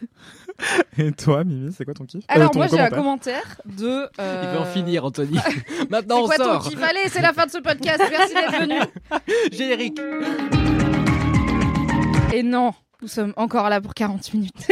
(laughs) Et toi, Mimi, c'est quoi ton kiff? Alors Euh, ton moi j'ai un commentaire de. euh, Il veut en finir, Anthony. (laughs) (laughs) C'est Maintenant, on quoi ton sort. kiff? Allez, c'est la fin de ce podcast. Merci d'être venu. Générique. Et non, nous sommes encore là pour 40 minutes.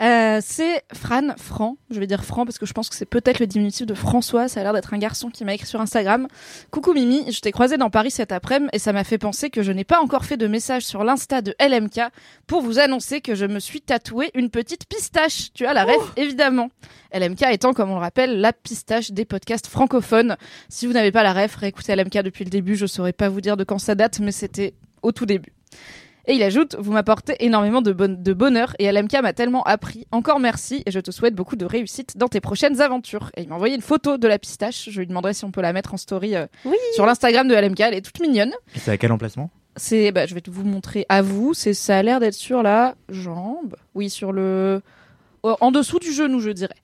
Euh, c'est Fran, Fran, je vais dire Fran parce que je pense que c'est peut-être le diminutif de François, ça a l'air d'être un garçon qui m'a écrit sur Instagram. Coucou Mimi, je t'ai croisé dans Paris cet après-midi et ça m'a fait penser que je n'ai pas encore fait de message sur l'Insta de LMK pour vous annoncer que je me suis tatoué une petite pistache. Tu as la ref, évidemment. LMK étant, comme on le rappelle, la pistache des podcasts francophones. Si vous n'avez pas la ref, réécoutez LMK depuis le début, je saurais pas vous dire de quand ça date, mais c'était au tout début. Et il ajoute, vous m'apportez énormément de, bon- de bonheur et LMK m'a tellement appris. Encore merci et je te souhaite beaucoup de réussite dans tes prochaines aventures. Et il m'a envoyé une photo de la pistache. Je lui demanderai si on peut la mettre en story euh, Oui. sur l'Instagram de LMK. Elle est toute mignonne. Et c'est à quel emplacement? C'est, bah, je vais vous montrer à vous. C'est, ça a l'air d'être sur la jambe. Oui, sur le, euh, en dessous du genou, je dirais.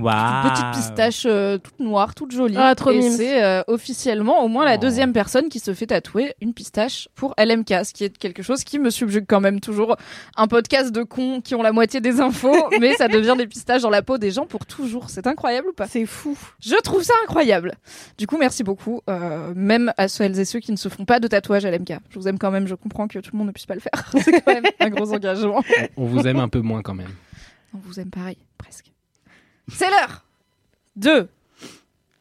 Waouh Petite pistache euh, toute noire, toute jolie. Ah, trop et c'est euh, officiellement au moins la Oh. deuxième personne qui se fait tatouer une pistache pour LMK, ce qui est quelque chose qui me subjugue quand même toujours. Un podcast de cons qui ont la moitié des infos, (laughs) mais ça devient des pistaches dans la peau des gens pour toujours. C'est incroyable ou pas? C'est fou. Je trouve ça incroyable. Du coup, merci beaucoup, euh, même à celles et ceux qui ne se font pas de tatouage à LMK. Je vous aime quand même, je comprends que tout le monde ne puisse pas le faire. (laughs) C'est quand même un gros engagement. On vous aime un peu moins quand même. On vous aime pareil, presque. C'est l'heure de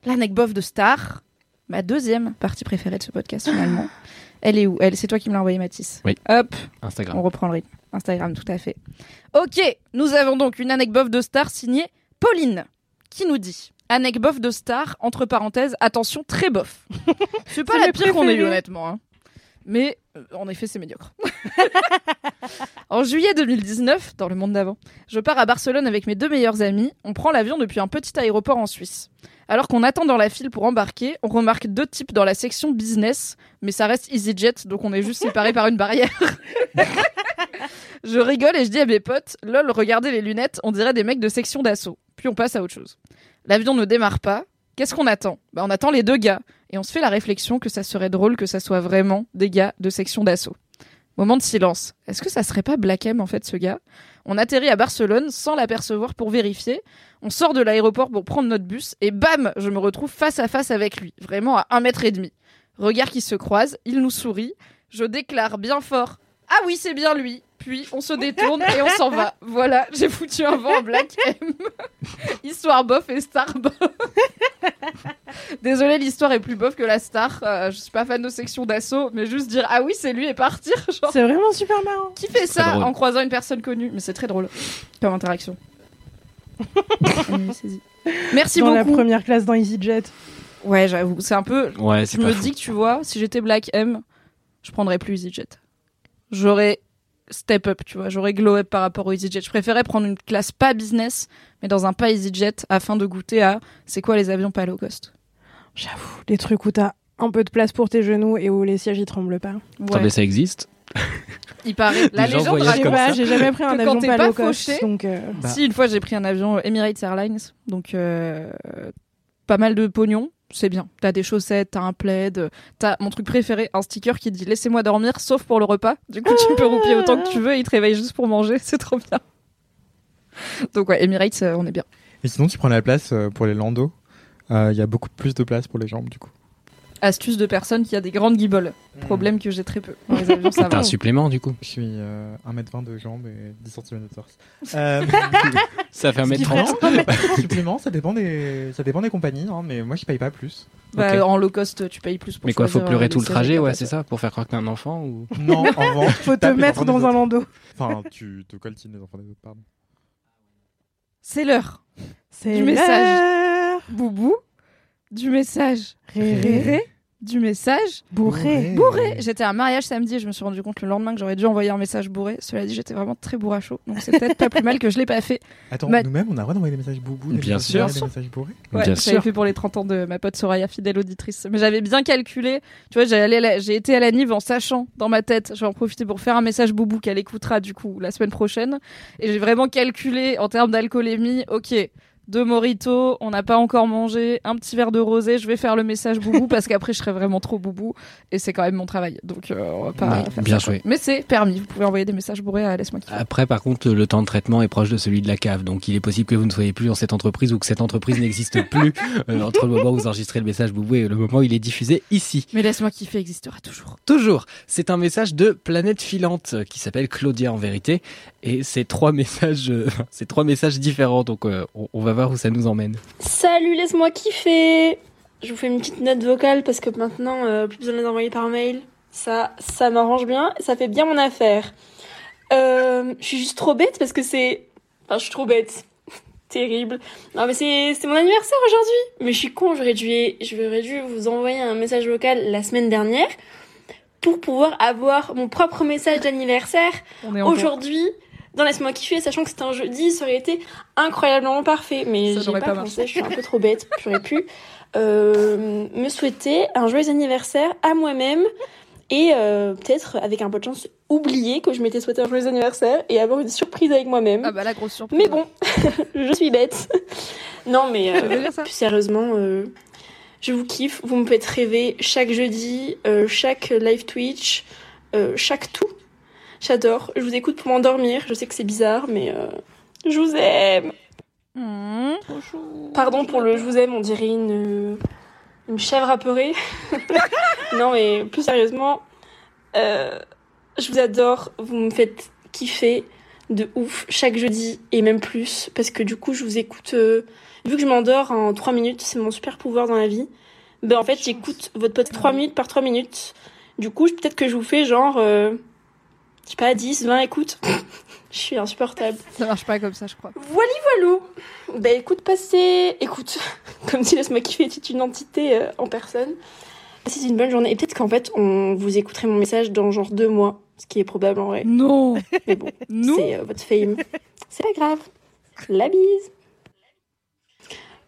l'anecdote de Star, ma deuxième partie préférée de ce podcast finalement. (gasps) Elle est où? Elle, c'est toi qui me l'as envoyée, Mathis. Oui. Hop, Instagram. on reprend le rythme. Instagram, tout à fait. Ok, nous avons donc une anecdote de Star signée Pauline, qui nous dit anecdote de Star entre parenthèses attention très bof. (laughs) c'est pas la pire qu'on ait eu honnêtement. hein. Mais euh, en effet, c'est médiocre. (laughs) en juillet 2019, dans le monde d'avant, je pars à Barcelone avec mes deux meilleurs amis. On prend l'avion depuis un petit aéroport en Suisse. Alors qu'on attend dans la file pour embarquer, on remarque deux types dans la section business, mais ça reste EasyJet, donc on est juste séparés par une barrière. (laughs) je rigole et je dis à mes potes, lol, regardez les lunettes, on dirait des mecs de section d'assaut. Puis on passe à autre chose. L'avion ne démarre pas. Qu'est-ce qu'on attend? Bah, On attend les deux gars. Et on se fait la réflexion que ça serait drôle que ça soit vraiment des gars de section d'assaut. Moment de silence. Est-ce que ça serait pas Black M en fait ce gars? On atterrit à Barcelone sans l'apercevoir pour vérifier. On sort de l'aéroport pour prendre notre bus et bam, je me retrouve face à face avec lui, vraiment à un mètre et demi. Regard qui se croise, il nous sourit. Je déclare bien fort Ah oui, c'est bien lui. Puis on se détourne et on s'en va. Voilà, j'ai foutu un vent en Black M. (laughs) Histoire bof et star bof. Désolée, l'histoire est plus bof que la star. Euh, je suis pas fan de section d'assaut, mais juste dire ah oui, c'est lui et partir. (laughs) Genre, C'est vraiment super marrant. qui fait ça drôle. en croisant une personne connue? Mais c'est très drôle comme interaction. (laughs) Allez, saisis. Merci dans la beaucoup. première classe dans EasyJet. Ouais, j'avoue, c'est un peu. Ouais, Je me dis que tu vois, si j'étais Black M, je prendrais plus EasyJet. J'aurais step up, tu vois, j'aurais glow up par rapport au EasyJet. Je préférais prendre une classe pas business, mais dans un pas EasyJet afin de goûter à c'est quoi les avions pas low cost. J'avoue, les trucs où t'as un peu de place pour tes genoux et où les sièges ils tremblent pas. Ouais, ça existe? Il paraît. (laughs) La légende raconte j'ai jamais pris un avion pas pas low cost, fauché, donc euh, Bah. Si, une fois, j'ai pris un avion Emirates Airlines, donc euh, pas mal de pognon, c'est bien. T'as des chaussettes, t'as un plaid, t'as mon truc préféré, un sticker qui dit laissez-moi dormir, sauf pour le repas. Du coup, tu peux roupiller autant que tu veux, et il te réveille juste pour manger, c'est trop bien. Donc ouais, Emirates, euh, on est bien. Et sinon, tu prends la place euh, pour les landos. Il y a beaucoup plus de place pour les jambes, du coup. Astuce de personne qui a des grandes guiboles. Problème que j'ai très peu. Dans les avions, ça T'as va. un supplément du coup Je suis euh, 1m20 de jambes et 10 cm de torse. (laughs) Euh, Ça fait ce qui ferait 1m30 (laughs) supplément, ça dépend des, ça dépend des compagnies, hein, mais moi je paye pas plus. Bah, Ok. En low cost, tu payes plus pour Mais quoi, faut choisir, pleurer euh, tout le trajet, et ouais, c'est ça Pour faire croire que t'es un enfant ou (laughs) Non, en revanche, faut te mettre dans un landau. Enfin, tu te coltines les enfants des autres, pardon. C'est l'heure. C'est Du message. l'heure. Boubou, du message Ré, ré, ré. ré, du message Bourré. bourré. J'étais à un mariage samedi et je me suis rendu compte le lendemain que j'aurais dû envoyer un message bourré. Cela dit, j'étais vraiment très bourracho. Donc c'est peut-être pas plus mal que je l'ai pas fait. Attends, Bah- nous-mêmes, on a le droit d'envoyer des messages boubou, des Bien messages sûr. bourrés, des messages bourrés. Ouais, Bien j'avais sûr. fait pour les 30 ans de ma pote Soraya, fidèle auditrice. Mais j'avais bien calculé. Tu vois, j'ai allé à la- j'ai été à la Nive en sachant dans ma tête, je vais en profiter pour faire un message boubou qu'elle écoutera du coup la semaine prochaine. Et j'ai vraiment calculé en termes d'alcoolémie. Ok. Deux mojitos, on n'a pas encore mangé, un petit verre de rosé, je vais faire le message boubou (laughs) parce qu'après je serais vraiment trop boubou et c'est quand même mon travail. Donc euh, on va pas Bah, bien joué. Mais c'est permis, vous pouvez envoyer des messages bourrés à laisse-moi kiffer. Après, par contre, le temps de traitement est proche de celui de la cave, donc il est possible que vous ne soyez plus dans cette entreprise ou que cette entreprise n'existe (laughs) plus euh, entre le moment où vous enregistrez le message boubou et le moment où il est diffusé ici. Mais laisse-moi kiffer existera toujours. Toujours, c'est un message de Planète Filante euh, qui s'appelle Claudia en vérité, et c'est trois messages, euh, (laughs) c'est trois messages différents, donc euh, on, on va voir où ça nous emmène. Salut, laisse-moi kiffer. Je vous fais une petite note vocale parce que maintenant, euh, plus besoin de les envoyer par mail. Ça, ça m'arrange bien. Ça fait bien mon affaire. Euh, je suis juste trop bête parce que c'est... Enfin, je suis trop bête. (laughs) Terrible. Non, mais c'est, c'est mon anniversaire aujourd'hui. Mais je suis con, j'aurais dû, j'aurais dû vous envoyer un message vocal la semaine dernière pour pouvoir avoir mon propre message d'anniversaire aujourd'hui dans Laisse-moi kiffer, sachant que c'était un jeudi, ça aurait été incroyablement parfait. Mais Ça j'ai pas, pas pensé, je suis un peu trop bête. J'aurais pu euh, me souhaiter un joyeux anniversaire à moi-même et euh, peut-être, avec un peu de chance, oublier que je m'étais souhaité un joyeux anniversaire et avoir une surprise avec moi-même. Ah bah la grosse surprise. mais bon, (laughs) je suis bête. non, mais euh, plus sérieusement, euh, je vous kiffe. Vous me faites rêver chaque jeudi, chaque live Twitch, chaque tout. J'adore. Je vous écoute pour m'endormir. Je sais que c'est bizarre, mais euh, je vous aime. Mmh. Pardon pour le je vous aime, on dirait une, une chèvre apeurée. (laughs) non, mais plus sérieusement, euh, je vous adore. Vous me faites kiffer de ouf chaque jeudi et même plus parce que du coup, je vous écoute. euh, vu que je m'endors en 3 minutes, c'est mon super pouvoir dans la vie. Ben en fait, j'écoute votre pote 3 minutes par 3 minutes. Du coup, peut-être que je vous fais genre, euh, je sais pas, 10, 20 écoutes. je suis insupportable. Ça marche pas comme ça, je crois. Voilà, voilou. Bah écoute, passez. Écoute, (laughs) comme si Laisse-moi kiffer était une entité euh, en personne. Passez une bonne journée. Et peut-être qu'en fait, on vous écouterez mon message dans genre deux mois, ce qui est probable en vrai. Non Mais bon, (laughs) c'est euh, votre fame. C'est pas grave. La bise.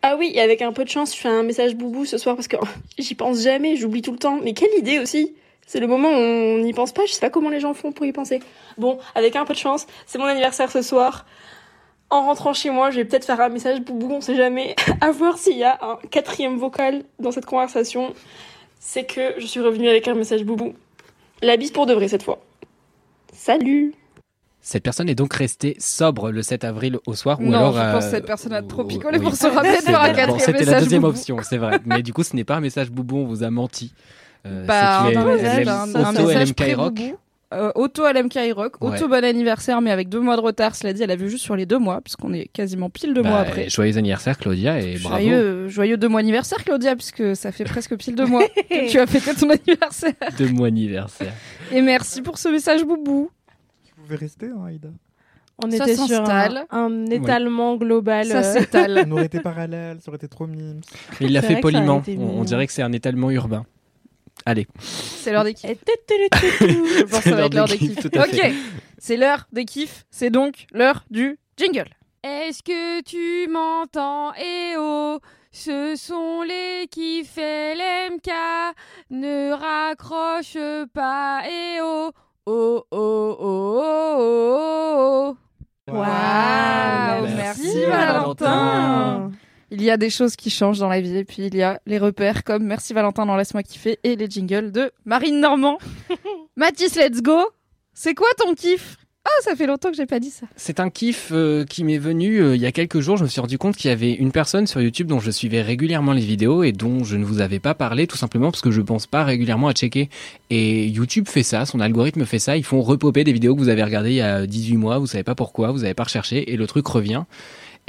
Ah oui, et avec un peu de chance, je fais un message boubou ce soir parce que (laughs) j'y pense jamais, j'oublie tout le temps. Mais quelle idée aussi C'est le moment où on n'y pense pas, je sais pas comment les gens font pour y penser. Bon, avec un peu de chance, c'est mon anniversaire ce soir. En rentrant chez moi, je vais peut-être faire un message boubou, on sait jamais. (laughs) à voir s'il y a un quatrième vocal dans cette conversation. C'est que je suis revenue avec un message boubou. La bise pour de vrai cette fois. Salut Cette personne est donc restée sobre le 7 avril au soir, ou Non, alors. je pense euh, que cette personne a trop ou- picolé oui. pour se rappeler de C'est faire un vrai. quatrième Bon, C'était la deuxième boubou. option, c'est vrai. Mais du coup, ce n'est pas un message boubou, on vous a menti. Euh, Bah, c'est un, message. Euh, auto à l'MK Rock, Ouais. auto bon anniversaire, mais avec deux mois de retard. Cela dit, elle a vu juste sur les deux mois, puisqu'on est quasiment pile deux Bah, mois après. Joyeux anniversaire, Claudia, et bravo. Joyeux, joyeux deux mois anniversaire, Claudia, puisque ça fait presque pile deux mois (laughs) que tu as fêté ton anniversaire. Deux mois anniversaire. Et merci pour ce message boubou. Vous pouvez rester, hein, Aïda On Ça était sur un, un étalement global. Ça euh, s'étale. On aurait été parallèles, ça aurait été trop mimes. Mais il l'a fait poliment. On, dirait que c'est un étalement urbain. Allez. C'est l'heure des kiffs. (laughs) Je pense que ça va être l'heure des kiffs, tout à fait. Ok, c'est l'heure des kiffs. C'est donc l'heure du jingle. Est-ce que tu m'entends? Eh oh ce sont les kiffs LMK, ne raccroche pas, eh oh, oh, oh, oh, oh, oh, oh. Waouh, Merci, merci Valentin. Il y a des choses qui changent dans la vie et puis il y a les repères comme Merci Valentin dans Laisse-moi kiffer et les jingles de Marine Normand. (laughs) Mathis, let's go. C'est quoi ton kiff? Ah, ça fait longtemps que j'ai pas dit ça. C'est un kiff euh, qui m'est venu euh, il y a quelques jours. Je me suis rendu compte qu'il y avait une personne sur YouTube dont je suivais régulièrement les vidéos et dont je ne vous avais pas parlé tout simplement parce que je pense pas régulièrement à checker. Et YouTube fait ça, son algorithme fait ça. Ils font repoper des vidéos que vous avez regardées il y a 18 mois, vous savez pas pourquoi, vous avez pas recherché et le truc revient.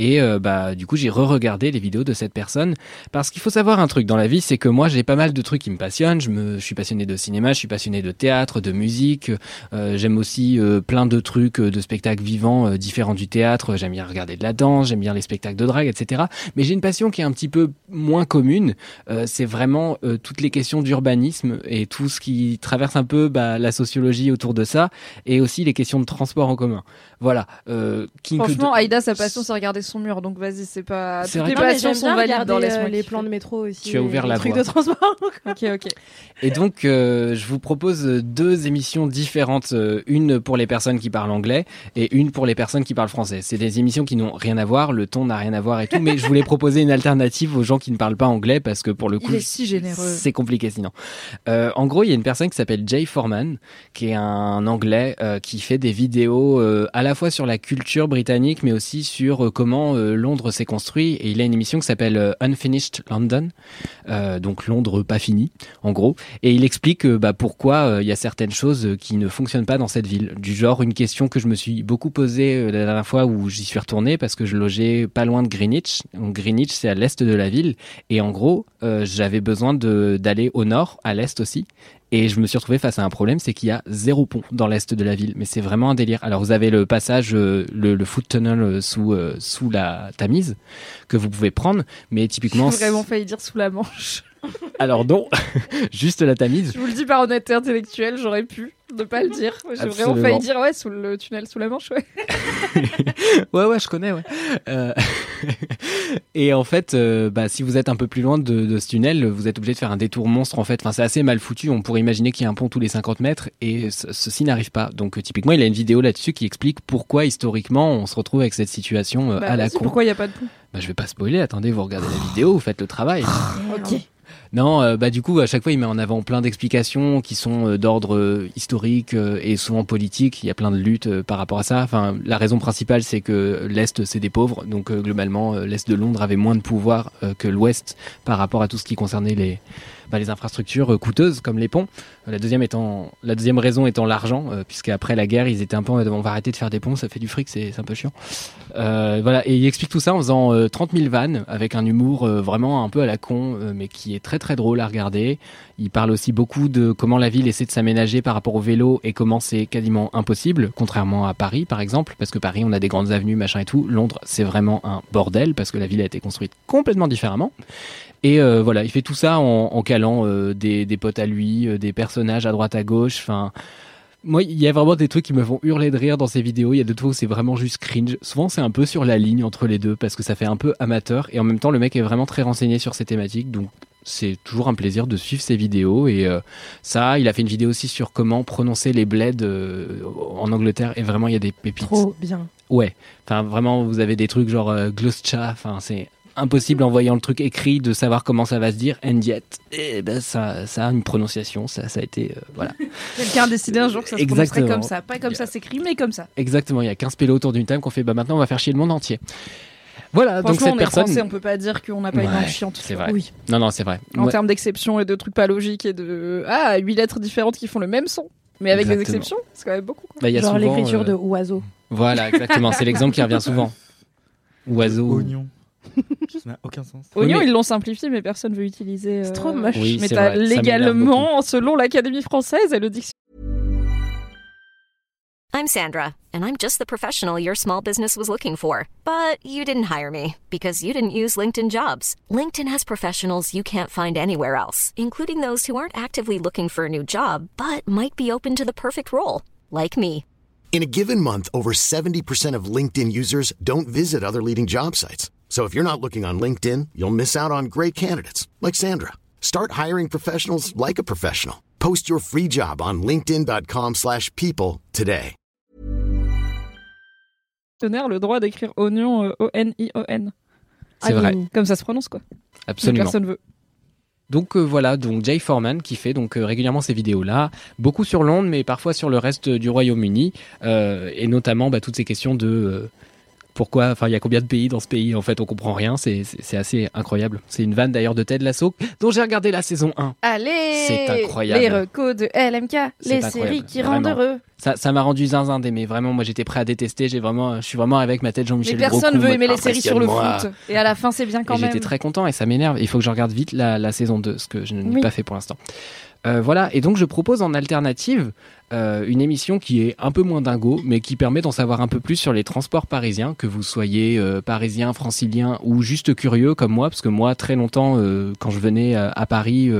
Et euh, bah du coup j'ai re-regardé les vidéos de cette personne parce qu'il faut savoir un truc dans la vie, c'est que moi j'ai pas mal de trucs qui me passionnent. Je me, je suis passionné de cinéma, je suis passionné de théâtre, de musique. Euh, j'aime aussi euh, plein de trucs, de spectacles vivants différents du théâtre. J'aime bien regarder de la danse, j'aime bien les spectacles de drague, etc. Mais j'ai une passion qui est un petit peu moins commune. C'est vraiment toutes les questions d'urbanisme et tout ce qui traverse un peu bah, la sociologie autour de ça, et aussi les questions de transport en commun. Voilà. Que Franchement, de- Aïda, sa passion, c'est regarder son mur. Donc vas-y, c'est pas. C'est Toutes vrai les passions sont valides dans euh, Laisse-moi les plans de métro aussi. Tu as ouvert la les voie. de transport. (laughs) Ok, ok. Et donc, euh, je vous propose deux émissions différentes, euh, une pour les personnes qui parlent anglais et une pour les personnes qui parlent français. C'est des émissions qui n'ont rien à voir, le ton n'a rien à voir et tout, mais je voulais proposer une alternative aux gens qui ne parlent pas anglais parce que pour le coup, Il est si généreux. c'est compliqué sinon. Euh, en gros, il y a une personne qui s'appelle Jay Foreman, qui est un anglais euh, qui fait des vidéos euh, à la fois sur la culture britannique, mais aussi sur euh, euh, Londres s'est construit. Et il a une émission qui s'appelle euh, Unfinished London, euh, donc Londres pas fini, en gros. Et il explique bah, pourquoi il y a certaines choses qui ne fonctionnent pas dans cette ville. Du genre une question que je me suis beaucoup posée la dernière fois où j'y suis retourné parce que je logeais pas loin de Greenwich. Greenwich, c'est à l'est de la ville. Et en gros, j'avais besoin d'aller au nord, à l'est aussi. Et je me suis retrouvé face à un problème, c'est qu'il y a zéro pont dans l'est de la ville. Mais c'est vraiment un délire. Alors vous avez le passage, euh, le, le foot tunnel euh, sous euh, sous la Tamise que vous pouvez prendre, mais typiquement. J'ai vraiment failli dire sous la manche. (laughs) Alors non, (laughs) juste la Tamise. Je vous le dis par honnêteté intellectuelle, j'aurais pu ne pas le dire. J'ai vraiment failli dire ouais sous le tunnel sous la manche, ouais. (laughs) Ouais, ouais, je connais, ouais. Euh, Et en fait, euh, bah, si vous êtes un peu plus loin de, de ce tunnel, vous êtes obligé de faire un détour monstre, en fait. Enfin, c'est assez mal foutu. On pourrait imaginer qu'il y a un pont tous les 50 mètres et ce- ceci n'arrive pas. Donc, euh, typiquement, il a une vidéo là-dessus qui explique pourquoi, historiquement, on se retrouve avec cette situation euh, Bah, à la con. Pourquoi il y a pas de pont? Bah, je vais pas spoiler. Attendez, vous regardez la vidéo, vous faites le travail. Ok. Non, euh, bah du coup, à chaque fois, il met en avant plein d'explications qui sont euh, d'ordre euh, historique et souvent politique. Il y a plein de luttes par rapport à ça. Enfin, la raison principale, c'est que l'Est, c'est des pauvres. Donc, globalement, l'Est de Londres avait moins de pouvoir que l'Ouest par rapport à tout ce qui concernait les, bah, les infrastructures euh, coûteuses, comme les ponts. La deuxième, étant, la deuxième raison étant l'argent, euh, puisqu'après la guerre, ils étaient un peu en mode, on va arrêter de faire des ponts, ça fait du fric, c'est un peu chiant. Euh, voilà, et il explique tout ça en faisant euh, 30 000 vannes avec un humour vraiment un peu à la con, mais qui est très très drôle à regarder. Il parle aussi beaucoup de comment la ville essaie de s'aménager par rapport au vélo et comment c'est quasiment impossible, contrairement à Paris par exemple, parce que Paris on a des grandes avenues, machin et tout. Londres c'est vraiment un bordel parce que la ville a été construite complètement différemment. Et euh, voilà, il fait tout ça en, en calant euh, des, des potes à lui, euh, des personnages à droite à gauche, enfin. Moi, il y a vraiment des trucs qui me font hurler de rire dans ces vidéos. Il y a d'autres fois où c'est vraiment juste cringe. Souvent, c'est un peu sur la ligne entre les deux parce que ça fait un peu amateur et en même temps, le mec est vraiment très renseigné sur ces thématiques. Donc, c'est toujours un plaisir de suivre ses vidéos. Et ça, il a fait une vidéo aussi sur comment prononcer les bleds en Angleterre. Et vraiment, il y a des pépites. Trop bien. Ouais. Enfin, vraiment, vous avez des trucs genre euh, Gloucester. Enfin, c'est impossible en voyant le truc écrit de savoir comment ça va se dire. And yet, eh ben, ça, ça a une prononciation. Ça, ça a été, euh, voilà. (laughs) Quelqu'un a décidé un jour que ça se prononcerait Exactement. comme ça. Pas comme ça s'écrit, mais comme ça. Exactement, il y a 15 pélos autour d'une table qu'on fait bah maintenant on va faire chier le monde entier. Voilà, donc cette on est personne français, on peut pas dire qu'on n'a pas une Ouais, langue chiante. c'est vrai. Oui. Non non, c'est vrai. En Ouais, termes d'exceptions et de trucs pas logiques et de ah huit lettres différentes qui font le même son, mais avec des exceptions, c'est quand même beaucoup. quoi. bah, il y a Genre l'écriture euh, de oiseau. Voilà, exactement, c'est l'exemple qui revient souvent. (laughs) Oiseau. Oignon. Ça n'a aucun sens. Oui, Oignon, mais- ils l'ont simplifié, mais personne veut utiliser. C'est euh, trop moche. Oui, mais c'est t'as légalement, selon l'Académie française et le dictionnaire. I'm Sandra, and I'm just the professional your small business was looking for. But you didn't hire me because you didn't use LinkedIn jobs. LinkedIn has professionals you can't find anywhere else, including those who aren't actively looking for a new job but might be open to the perfect role, like me. In a given month, over 70% of LinkedIn users don't visit other leading job sites. So if you're not looking on LinkedIn, you'll miss out on great candidates like Sandra. Start hiring professionals like a professional. Post your free job on linkedin.com/people today. le droit d'écrire oignon euh, O-N-I-O-N. C'est vrai, Comme ça se prononce quoi. Absolument. personne veut. Donc euh, voilà, donc Jay Foreman qui fait donc euh, régulièrement ces vidéos-là, beaucoup sur Londres, mais parfois sur le reste du Royaume-Uni, euh, et notamment bah, toutes ces questions de euh, pourquoi, enfin, il y a combien de pays dans ce pays En fait, on comprend rien. C'est assez incroyable. C'est une vanne d'ailleurs de Ted Lasso dont j'ai regardé la saison 1. Allez C'est incroyable. Les recos de LMK, les séries qui rendent heureux. Ça, ça m'a rendu zinzin d'aimer. Vraiment, moi, j'étais prêt à détester. J'ai vraiment, je suis vraiment avec ma tête Mais Jean-Michel. personne Gros veut aimer les séries sur le foot. Et à la fin, c'est bien quand Et même. J'étais très content et ça m'énerve. Il faut que je regarde vite la, la saison 2, ce que je n'ai Oui. pas fait pour l'instant. Euh, voilà, et donc je propose en alternative euh, une émission qui est un peu moins dingo, mais qui permet d'en savoir un peu plus sur les transports parisiens, que vous soyez euh, parisien, francilien ou juste curieux comme moi, parce que moi, très longtemps, euh, quand je venais à, Paris,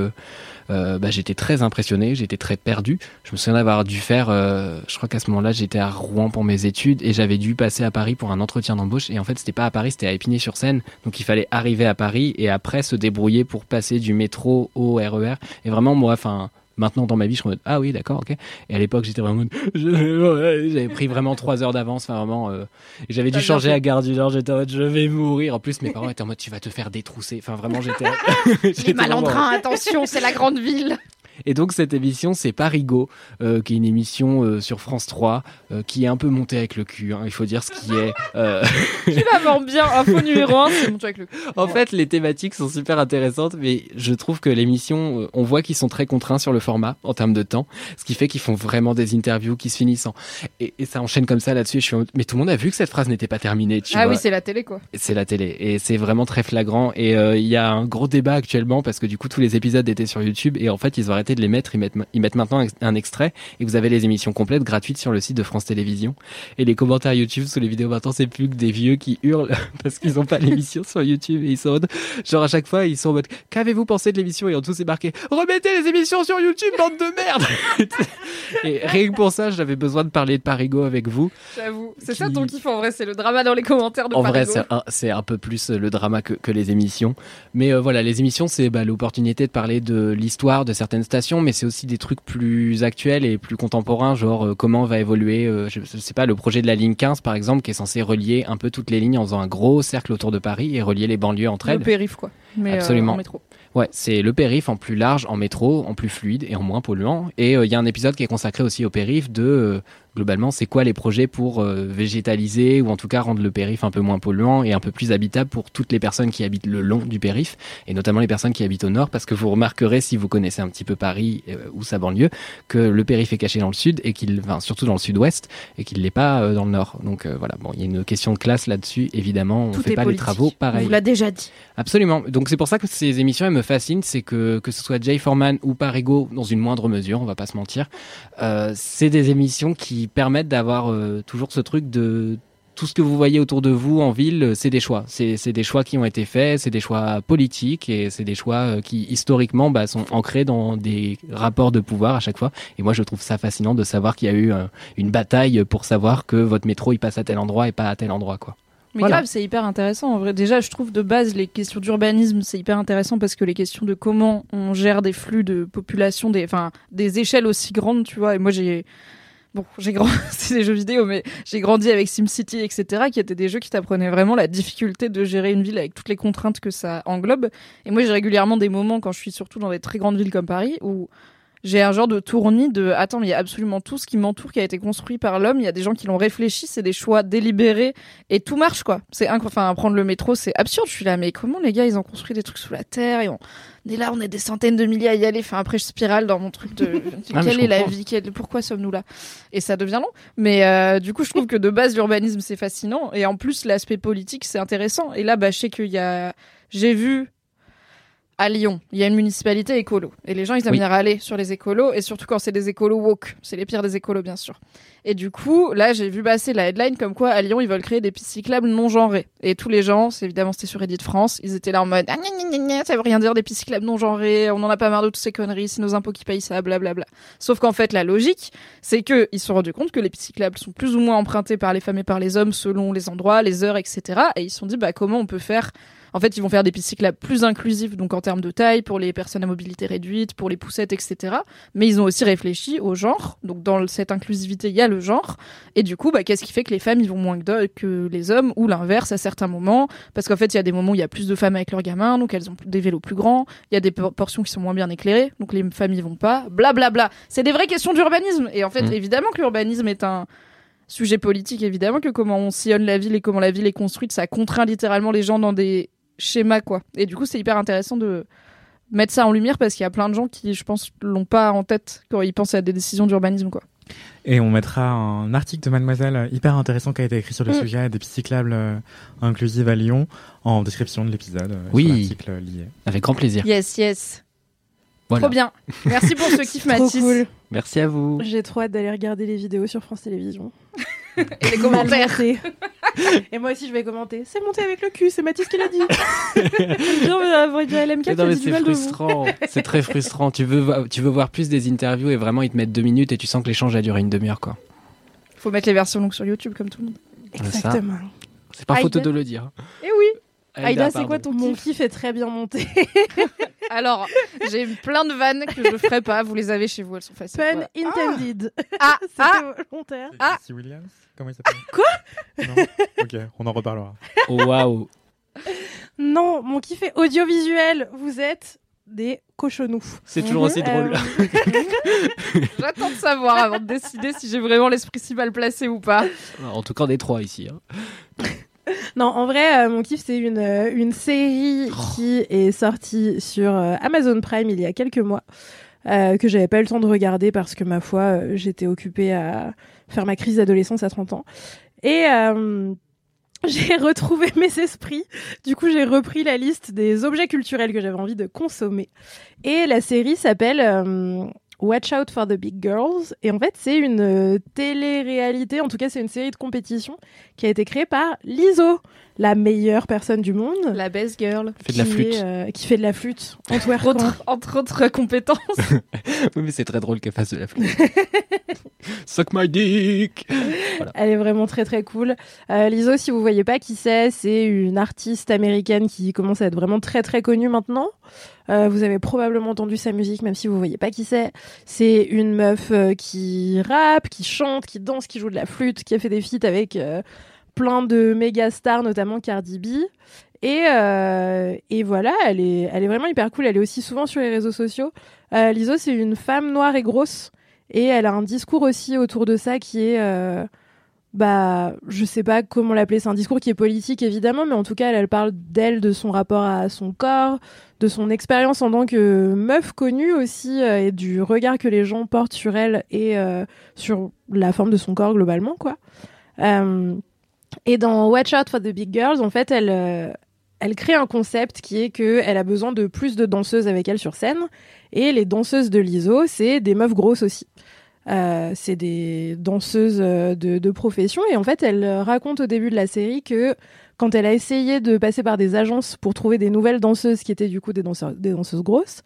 bah, j'étais très impressionné, j'étais très perdu. Je me souviens d'avoir dû faire, je crois qu'à ce moment-là, j'étais à Rouen pour mes études et j'avais dû passer à Paris pour un entretien d'embauche. Et en fait, c'était pas à Paris, c'était à Épinay-sur-Seine. Donc il fallait arriver à Paris et après se débrouiller pour passer du métro au RER. Et vraiment, moi, enfin. Maintenant dans ma vie, je suis en mode ah oui d'accord ok. Et à l'époque j'étais vraiment en mode, (laughs) je- j'avais pris vraiment trois heures d'avance, enfin vraiment. euh, j'avais dû changer à Gare du Nord. J'étais en mode je vais mourir. En plus mes parents étaient en mode tu vas te faire détrousser. Enfin vraiment j'étais. (laughs) Les vraiment- malandrins, attention, c'est la grande ville. Et donc cette émission, c'est Parigo, euh, qui est une émission euh, sur France 3, euh, qui est un peu montée avec le cul, hein, il faut dire ce qui est. (laughs) Tu la vends bien. Info numéro 1, c'est mon truc avec le en fait, les thématiques sont super intéressantes, mais je trouve que l'émission, on voit qu'ils sont très contraints sur le format en termes de temps, ce qui fait qu'ils font vraiment des interviews qui se finissent en... Et, et ça enchaîne comme ça là-dessus, et je suis en mode, mais tout le monde a vu que cette phrase n'était pas terminée, tu Ah vois. oui, c'est la télé, quoi. C'est la télé et c'est vraiment très flagrant et il y a un gros débat actuellement parce que du coup tous les épisodes étaient sur YouTube et en fait ils ont arrêté de les mettre ils mettent, ils mettent maintenant un extrait et vous avez les émissions complètes gratuites sur le site de France Télévisions. Et les commentaires YouTube sous les vidéos maintenant c'est plus que des vieux qui hurlent (laughs) parce qu'ils ont pas (laughs) l'émission sur YouTube et ils sont en mode- genre à chaque fois ils sont en mode qu'avez-vous pensé de l'émission? Et en dessous c'est marqué remettez les émissions sur YouTube bande de merde! (laughs) Et rien que pour ça j'avais besoin de parler de Parigo avec vous. J'avoue. C'est ça ton kiff en vrai, c'est le drama dans les commentaires de en vrai, c'est un, un peu plus euh, le drama que, que les émissions. Mais euh, voilà, les émissions, c'est bah, l'opportunité de parler de l'histoire de certaines stations, mais c'est aussi des trucs plus actuels et plus contemporains, genre euh, comment va évoluer, euh, je, je sais pas, le projet de la ligne 15, par exemple, qui est censé relier un peu toutes les lignes en faisant un gros cercle autour de Paris et relier les banlieues entre Le elles. périph, quoi. Mais, euh, Absolument. en métro. Ouais, c'est le périph en plus large, en métro, en plus fluide et en moins polluant. Et il y a un épisode qui est consacré aussi au périph de globalement c'est quoi les projets pour euh, végétaliser ou en tout cas rendre le périph un peu moins polluant et un peu plus habitable pour toutes les personnes qui habitent le long du périph et notamment les personnes qui habitent au nord parce que vous remarquerez si vous connaissez un petit peu Paris euh, ou sa banlieue que le périph est caché dans le sud et qu'il enfin, surtout dans le sud-ouest et qu'il l'est pas euh, dans le nord. Donc voilà, bon, il y a une question de classe là-dessus évidemment, on Tout fait pas politique. les travaux pareil. On vous l'a déjà dit. Absolument. Donc c'est pour ça que ces émissions elles me fascinent, c'est que que ce soit Jay Foreman ou Parigo dans une moindre mesure, on va pas se mentir, c'est des émissions qui permettent d'avoir euh, toujours ce truc de tout ce que vous voyez autour de vous en ville, euh, c'est des choix. C'est des choix qui ont été faits, c'est des choix politiques et c'est des choix euh, qui historiquement bah, sont ancrés dans des rapports de pouvoir à chaque fois. Et moi je trouve ça fascinant de savoir qu'il y a eu une bataille pour savoir que votre métro il passe à tel endroit et pas à tel endroit quoi. Mais Voilà. grave, c'est hyper intéressant. En vrai, déjà, je trouve de base les questions d'urbanisme, c'est hyper intéressant parce que les questions de comment on gère des flux de population, des, enfin, des échelles aussi grandes, tu vois. Et moi, j'ai, bon, j'ai grandi, (laughs) c'est des jeux vidéo, mais j'ai grandi avec SimCity, etc., qui étaient des jeux qui t'apprenaient vraiment la difficulté de gérer une ville avec toutes les contraintes que ça englobe. Et moi, j'ai régulièrement des moments quand je suis surtout dans des très grandes villes comme Paris où j'ai un genre de tournis de attends mais il y a absolument tout ce qui m'entoure qui a été construit par l'homme. Il y a des gens qui l'ont réfléchi c'est des choix délibérés et tout marche quoi. C'est enfin prendre le métro c'est absurde. Je suis là mais comment les gars ils ont construit des trucs sous la terre et on est là on est des centaines de milliers à y aller. Enfin après je spirale dans mon truc de (laughs) Ah, quelle je est la vie? Quelle- pourquoi sommes-nous là? Et ça devient long. Mais euh, du coup je trouve que de base l'urbanisme c'est fascinant. Et en plus l'aspect politique c'est intéressant. Et là bah je sais qu'il y a j'ai vu à Lyon, il y a une municipalité écolo. Et les gens, ils aiment Oui. bien râler sur les écolos, et surtout quand c'est des écolos woke. C'est les pires des écolos, bien sûr. Et du coup, là, j'ai vu passer la headline comme quoi à Lyon, ils veulent créer des pistes cyclables non genrées. Et tous les gens, c'est évidemment, c'était sur Reddit France, ils étaient là en mode, ah, gna, gna, gna, ça veut rien dire des pistes cyclables non genrées, on en a pas marre de toutes ces conneries, c'est nos impôts qui payent ça, blablabla. Sauf qu'en fait, la logique, c'est que ils se sont rendus compte que les pistes cyclables sont plus ou moins empruntées par les femmes et par les hommes selon les endroits, les heures, etc. Et ils se sont dit, bah, comment on peut faire en fait, ils vont faire des pistes cyclables plus inclusives, donc en termes de taille, pour les personnes à mobilité réduite, pour les poussettes, etc. Mais ils ont aussi réfléchi au genre. Donc dans cette inclusivité, il y a le genre. Et du coup, bah, qu'est-ce qui fait que les femmes, ils vont moins que, les hommes, ou l'inverse à certains moments? Parce qu'en fait, il y a des moments où il y a plus de femmes avec leurs gamins, donc elles ont des vélos plus grands. Il y a des por- portions qui sont moins bien éclairées, donc les femmes y vont pas. Bla bla bla. C'est des vraies questions d'urbanisme. Et en fait, Mm. évidemment que l'urbanisme est un sujet politique évidemment que comment on sillonne la ville et comment la ville est construite, ça contraint littéralement les gens dans des schémas quoi. Et du coup, c'est hyper intéressant de mettre ça en lumière parce qu'il y a plein de gens qui, je pense, l'ont pas en tête quand ils pensent à des décisions d'urbanisme quoi. Et on mettra un article de Mademoiselle hyper intéressant qui a été écrit sur le Mm. sujet des pistes cyclables euh, inclusives à Lyon en description de l'épisode. euh, Oui. sur l'article lié. Avec grand plaisir. Yes, yes. Voilà. Trop bien. Merci pour ce kiff, (laughs) Trop Mathis. cool. Merci à vous. J'ai trop hâte d'aller regarder les vidéos sur France Télévisions. (laughs) Et les commentaires. Et moi aussi, je vais commenter. C'est monté avec le cul, c'est Mathis qui l'a dit. C'est frustrant. c'est très frustrant. Tu veux, tu veux voir plus des interviews et vraiment ils te mettent deux minutes et tu sens que l'échange a duré une demi-heure quoi. Faut mettre les versions longues sur YouTube comme tout le monde. Exactement. C'est pas faute de le dire. Et oui. Aïda, Aïda, c'est quoi ton Mon kiff est très bien monté. (laughs) Alors, j'ai plein de vannes que je ferai pas. Vous les avez chez vous, elles sont faciles. Pun Voilà. intended. Ah, (laughs) C'était ah, volontaire. Ah. Jesse Williams? Comment il s'appelle? Quoi? Non Ok, on en reparlera. Oh, Waouh. Non, mon kiff est audiovisuel. Vous êtes des cochonous. C'est toujours aussi drôle. Euh, (laughs) J'attends de savoir avant de décider si j'ai vraiment l'esprit si mal placé ou pas. En tout cas, des trois ici. hein. (laughs) Non, en vrai, euh, mon kiff, c'est une, euh, une série qui est sortie sur euh, Amazon Prime il y a quelques mois, euh, que j'avais pas eu le temps de regarder parce que, ma foi, j'étais occupée à faire ma crise d'adolescence à 30 ans. Et (laughs) j'ai retrouvé (laughs) mes esprits. Du coup, j'ai repris la liste des objets culturels que j'avais envie de consommer. Et la série s'appelle Watch Out for the Big Girls. Et en fait, c'est une euh, télé-réalité, en tout cas, c'est une série de compétition qui a été créée par Liso, la meilleure personne du monde. La best girl. Fait de la qui flûte. est, euh, qui fait de la flûte. En Entre autres, entre autres compétences. (laughs) Oui, mais c'est très drôle qu'elle fasse de la flûte. (laughs) Suck my dick. Elle est vraiment très très cool. Euh, Lizzo, si vous voyez pas qui c'est, c'est une artiste américaine qui commence à être vraiment très très connue maintenant. Euh, vous avez probablement entendu sa musique, même si vous voyez pas qui c'est. C'est une meuf euh, qui rappe, qui chante, qui danse, qui joue de la flûte, qui a fait des feats avec euh, plein de méga stars, notamment Cardi B. Et, euh, et voilà, elle est, elle est vraiment hyper cool. Elle est aussi souvent sur les réseaux sociaux. Euh, Lizzo, c'est une femme noire et grosse. Et elle a un discours aussi autour de ça qui est, euh, bah, je sais pas comment l'appeler. C'est un discours qui est politique évidemment, mais en tout cas, elle, elle parle d'elle, de son rapport à son corps, de son expérience en tant que meuf connue aussi, euh, et du regard que les gens portent sur elle et euh, sur la forme de son corps globalement, quoi. Et dans Watch Out for the Big Girls, en fait, elle, euh, elle crée un concept qui est que elle a besoin de plus de danseuses avec elle sur scène. Et les danseuses de l'ISO, c'est des meufs grosses aussi. Euh, c'est des danseuses euh, de, profession. Et en fait, elle raconte au début de la série que quand elle a essayé de passer par des agences pour trouver des nouvelles danseuses qui étaient du coup des, danseuses grosses,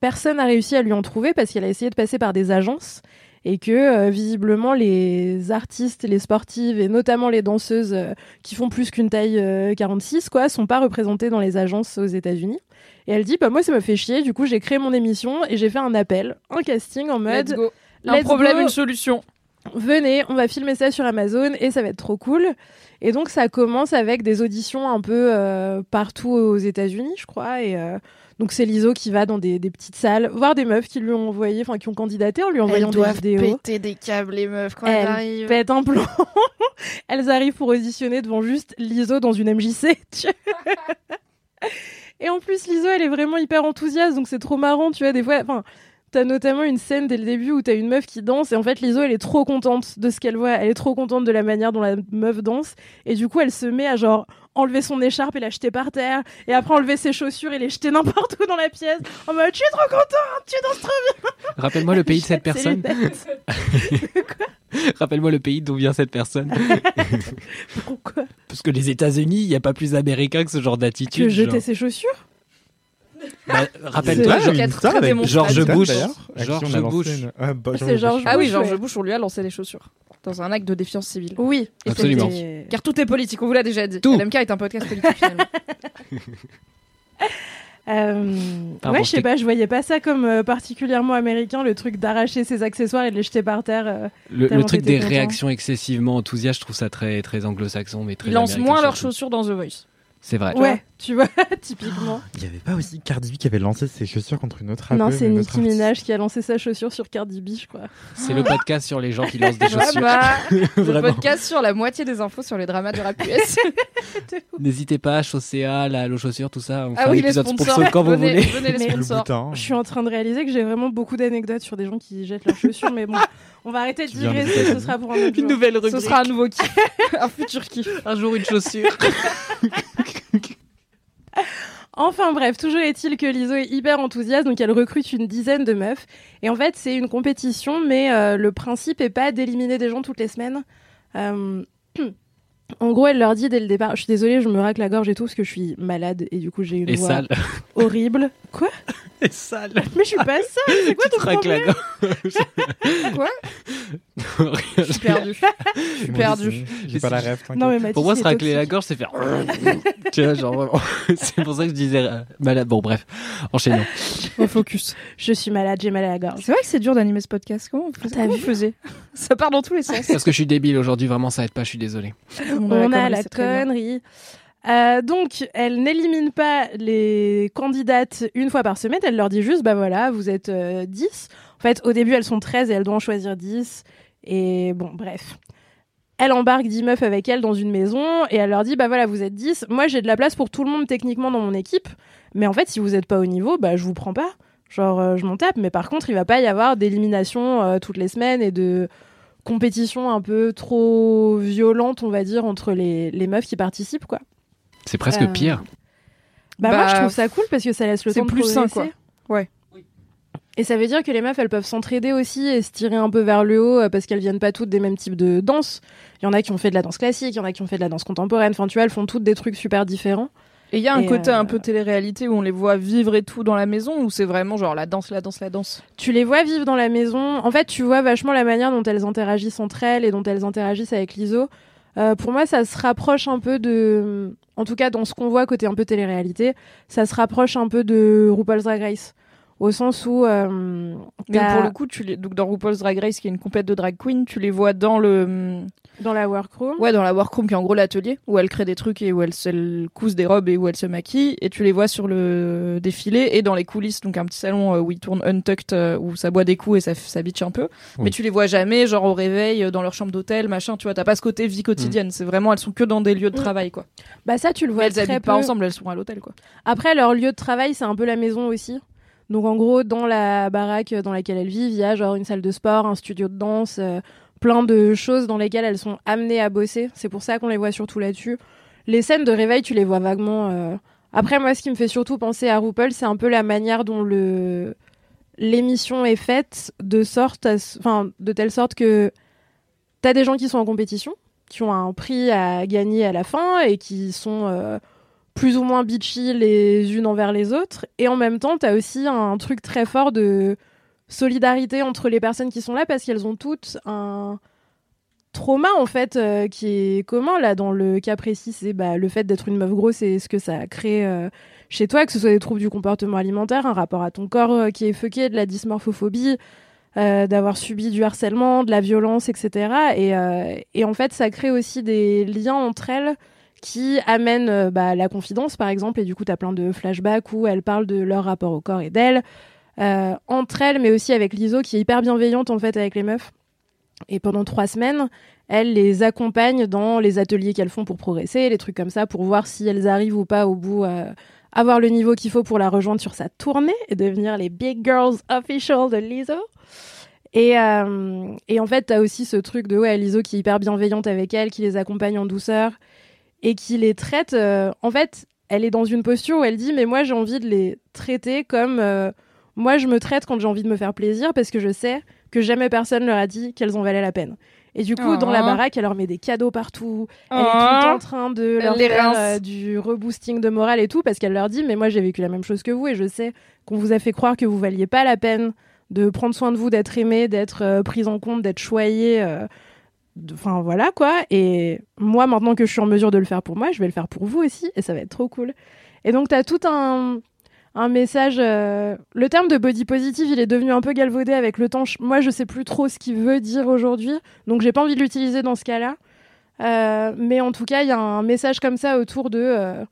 personne n'a réussi à lui en trouver parce qu'elle a essayé de passer par des agences et que euh, visiblement les artistes, les sportives et notamment les danseuses euh, qui font plus qu'une taille euh, 46 quoi, sont pas représentées dans les agences aux États-Unis. Et elle dit bah moi ça me fait chier, du coup j'ai créé mon émission et j'ai fait un appel, un casting en mode Let's go. Un let's problème, go. une solution. venez, on va filmer ça sur Amazon et ça va être trop cool. Et donc ça commence avec des auditions un peu euh, partout aux États-Unis, je crois. Et euh, donc c'est Liso qui va dans des, des petites salles voir des meufs qui lui ont envoyé, enfin qui ont candidaté en lui envoyant Elles des doivent vidéos. péter des câbles, les meufs, quand elles, Elles arrivent. pètent un plomb. (laughs) elles arrivent pour auditionner devant juste Liso dans une MJC. (laughs) Et en plus, Liso, elle est vraiment hyper enthousiaste, donc c'est trop marrant, tu vois. Des fois, enfin, t'as notamment une scène dès le début où t'as une meuf qui danse, et en fait, Liso, elle est trop contente de ce qu'elle voit. Elle est trop contente de la manière dont la meuf danse, et du coup, elle se met à genre enlever son écharpe et la jeter par terre, et après enlever ses chaussures et les jeter n'importe où dans la pièce. En mode, je suis trop contente, tu danses trop bien. Rappelle-moi le (laughs) pays de cette personne. (laughs) Rappelle-moi le pays d'où vient cette personne. (laughs) Pourquoi Parce que les États-Unis, il n'y a pas plus américain que ce genre d'attitude. Que jeter genre. ses chaussures Bah, (laughs) Rappelle-toi, C'est- genre- Quatre très démonstratifs. George Bush. D'ailleurs, à qui George on a lancé Bush. une- Ah, bah, Ah, George c'est George Bush. Ah oui, Bush, George ouais. Bush, on lui a lancé des chaussures. Dans un acte de défiance civile. Oui. Absolument. Car tout est politique, on vous l'a déjà dit. Tout. LMK est un podcast politique finalement. (laughs) Euh, ouais, je sais pas, je voyais pas ça comme euh, particulièrement américain, le truc d'arracher ses accessoires et de les jeter par terre. euh. Le, truc des content. réactions excessivement enthousiastes, je trouve ça très, très anglo-saxon, mais très Ils lancent moins leurs chaussures dans The Voice. C'est vrai. Ouais, tu vois, (laughs) typiquement. Il y avait pas aussi Cardi B qui avait lancé ses chaussures contre une autre Non, c'est Nicki. Minaj qui a lancé sa chaussure sur Cardi B, je crois. C'est le podcast sur les gens qui lancent des (laughs) chaussures. bah, (laughs) le podcast sur la moitié des infos sur les dramas du rap US. N'hésitez pas, Chaussea, la Hello Chaussures, tout ça. On Ah fait oui, un les épisode sponsors. sponsor quand vous Venez- voulez. venez les Mais- sponsors. Boutin. Je suis en train de réaliser que j'ai vraiment beaucoup d'anecdotes sur des gens qui jettent leurs chaussures, mais bon, on va arrêter de de digresser, dire. ce sera pour un autre Une jour. nouvelle Ce rubrique. sera un nouveau kiff. un futur kiff. Un jour, une chaussure. (laughs) Enfin bref, toujours est-il que Liso est hyper enthousiaste, donc elle recrute une dizaine de meufs. Et en fait, c'est une compétition, mais euh, le principe est pas d'éliminer des gens toutes les semaines. Euh, (clears throat) En gros, elle leur dit dès le départ, je suis désolée, je me racle la gorge et tout parce que je suis malade et du coup j'ai une Et voix sale. (laughs) horrible. Quoi? Et sale. Mais je suis pas sale, c'est quoi ton Craque la problème? gorge. (laughs) Quoi? Rien. Je suis perdu. Je suis Moi perdu. aussi, J'ai pas la rêve. Non mais Mathis, Pour moi, se c'est racler la toxique. gorge, c'est faire. (laughs) tu vois, genre vraiment. c'est pour ça que je disais euh, malade. Bon, bref, enchaînons. Au focus. Je suis malade, j'ai mal à la gorge. C'est vrai que c'est dur d'animer ce podcast. Comment vous, T'as comment vu vous faisiez? Ça part dans tous les sens. Parce que je suis débile aujourd'hui, vraiment, ça aide pas, je suis désolé. On a la connerie. Euh, donc, elle n'élimine pas les candidates une fois par semaine. Elle leur dit juste, bah voilà, vous êtes euh, 10. En fait, au début, elles sont 13 et elles doivent en choisir 10. Et bon, bref. Elle embarque 10 meufs avec elle dans une maison et elle leur dit, bah voilà, vous êtes 10. Moi, j'ai de la place pour tout le monde techniquement dans mon équipe. Mais en fait, si vous n'êtes pas au niveau, bah je vous prends pas. Genre, euh, je m'en tape. Mais par contre, il va pas y avoir d'élimination euh, toutes les semaines et de compétition un peu trop violente, on va dire, entre les, les meufs qui participent, quoi. C'est presque Euh, pire. Bah, Bah, moi, je trouve ça cool parce que ça laisse le temps de plus sain, quoi. Ouais. Et ça veut dire que les meufs, elles peuvent s'entraider aussi et se tirer un peu vers le haut euh, parce qu'elles viennent pas toutes des mêmes types de danse. Il y en a qui ont fait de la danse classique, il y en a qui ont fait de la danse contemporaine. Enfin, tu vois, elles font toutes des trucs super différents. Et il y a un Et, côté euh, un peu télé-réalité où on les voit vivre et tout dans la maison ou c'est vraiment genre la danse, la danse, la danse? Tu les vois vivre dans la maison. En fait, tu vois vachement la manière dont elles interagissent entre elles et dont elles interagissent avec l'ISO. Euh, pour moi, ça se rapproche un peu de. En tout cas, dans ce qu'on voit côté un peu télé-réalité, ça se rapproche un peu de RuPaul's Drag Race. Au sens où. euh, Mais pour le coup, tu les... donc dans RuPaul's Drag Race, qui est une compète de drag queen, tu les vois dans le Dans la workroom. ouais dans la workroom qui est en gros l'atelier où elles créent des trucs et où elles se elles cousent des robes et où elles se maquillent et tu les vois sur le défilé et dans les coulisses donc un petit salon euh, où ils tournent untucked euh, où ça boit des coups et ça, ça bitch un peu Oui. mais tu les vois jamais genre au réveil euh, dans leur chambre d'hôtel machin tu vois t'as pas ce côté vie quotidienne c'est vraiment elles sont que dans des lieux de Mm. travail quoi Bah, ça, tu le mais vois elles très habitent peu. pas ensemble elles sont à l'hôtel quoi Après, leur lieu de travail, c'est un peu la maison aussi. Donc, en gros, dans la baraque dans laquelle elles vivent, il y a genre une salle de sport, un studio de danse, euh, plein de choses dans lesquelles elles sont amenées à bosser. C'est pour ça qu'on les voit surtout là-dessus. Les scènes de réveil, tu les vois vaguement. euh. Après, moi, ce qui me fait surtout penser à RuPaul, c'est un peu la manière dont le l'émission est faite de sorte, enfin, de telle sorte que t'as des gens qui sont en compétition, qui ont un prix à gagner à la fin et qui sont euh, plus ou moins bitchy les unes envers les autres. Et en même temps, t'as aussi un truc très fort de solidarité entre les personnes qui sont là parce qu'elles ont toutes un trauma en fait euh, qui est commun là dans le cas précis. C'est bah, le fait d'être une meuf grosse et ce que ça crée euh, chez toi que ce soit des troubles du comportement alimentaire un rapport à ton corps euh, qui est fucké de la dysmorphophobie d'avoir subi du harcèlement de la violence etc et, et en fait ça crée aussi des liens entre elles qui amènent bah, la confidence par exemple. Et du coup tu as plein de flashbacks où elles parlent de leur rapport au corps et d'elles entre elles mais aussi avec l'ISO qui est hyper bienveillante en fait avec les meufs et pendant trois semaines, elle les accompagne dans les ateliers qu'elles font pour progresser, les trucs comme ça, pour voir si elles arrivent ou pas au bout à avoir le niveau qu'il faut pour la rejoindre sur sa tournée et devenir les Big Girls Official de l'ISO. Et, euh, et en fait, t'as aussi ce truc de ouais, l'ISO qui est hyper bienveillante avec elle, qui les accompagne en douceur et qui les traite. euh, en fait, elle est dans une posture où elle dit Mais moi, j'ai envie de les traiter comme euh, moi, je me traite quand j'ai envie de me faire plaisir parce que je sais que jamais personne leur a dit qu'elles en valaient la peine. Et du coup, Oh. dans la baraque, elle leur met des cadeaux partout. Elle est Oh. tout en train de leur les faire euh, du reboosting de morale et tout, parce qu'elle leur dit Mais moi, j'ai vécu la même chose que vous et je sais qu'on vous a fait croire que vous valiez pas la peine de prendre soin de vous, d'être aimé, d'être euh, prise en compte, d'être choyé. euh, Enfin, voilà quoi. Et moi, maintenant que je suis en mesure de le faire pour moi, je vais le faire pour vous aussi et ça va être trop cool. Et donc, tu as tout un un message. euh, Le terme de body positive, il est devenu un peu galvaudé avec le temps. Moi, je sais plus trop ce qu'il veut dire aujourd'hui, donc j'ai pas envie de l'utiliser dans ce cas-là. Euh, mais en tout cas, il y a un message comme ça autour de. euh,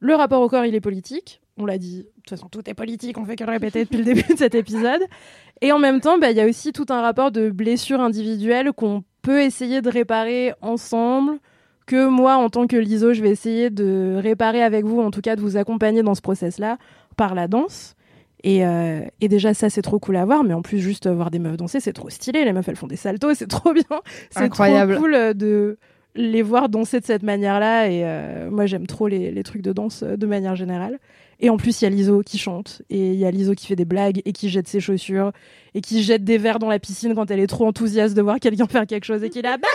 le rapport au corps, il est politique. On l'a dit. De toute façon, tout est politique. On fait que le répéter depuis le (laughs) début de cet épisode. Et en même temps, bah, il y a aussi tout un rapport de blessures individuelles qu'on peut essayer de réparer ensemble. Que moi, en tant que liso, je vais essayer de réparer avec vous, en tout cas de vous accompagner dans ce process-là par la danse. Et, euh, et déjà, ça, c'est trop cool à voir. Mais en plus, juste voir des meufs danser, c'est trop stylé. Les meufs, elles font des saltos, c'est trop bien. C'est Incroyable. trop cool euh, de les voir danser de cette manière-là. Et euh, moi, j'aime trop les, les trucs de danse euh, de manière générale. Et en plus, il y a Liso qui chante. Et il y a Liso qui fait des blagues et qui jette ses chaussures. Et qui jette des verres dans la piscine quand elle est trop enthousiaste de voir quelqu'un faire quelque chose. Et qui est là, bah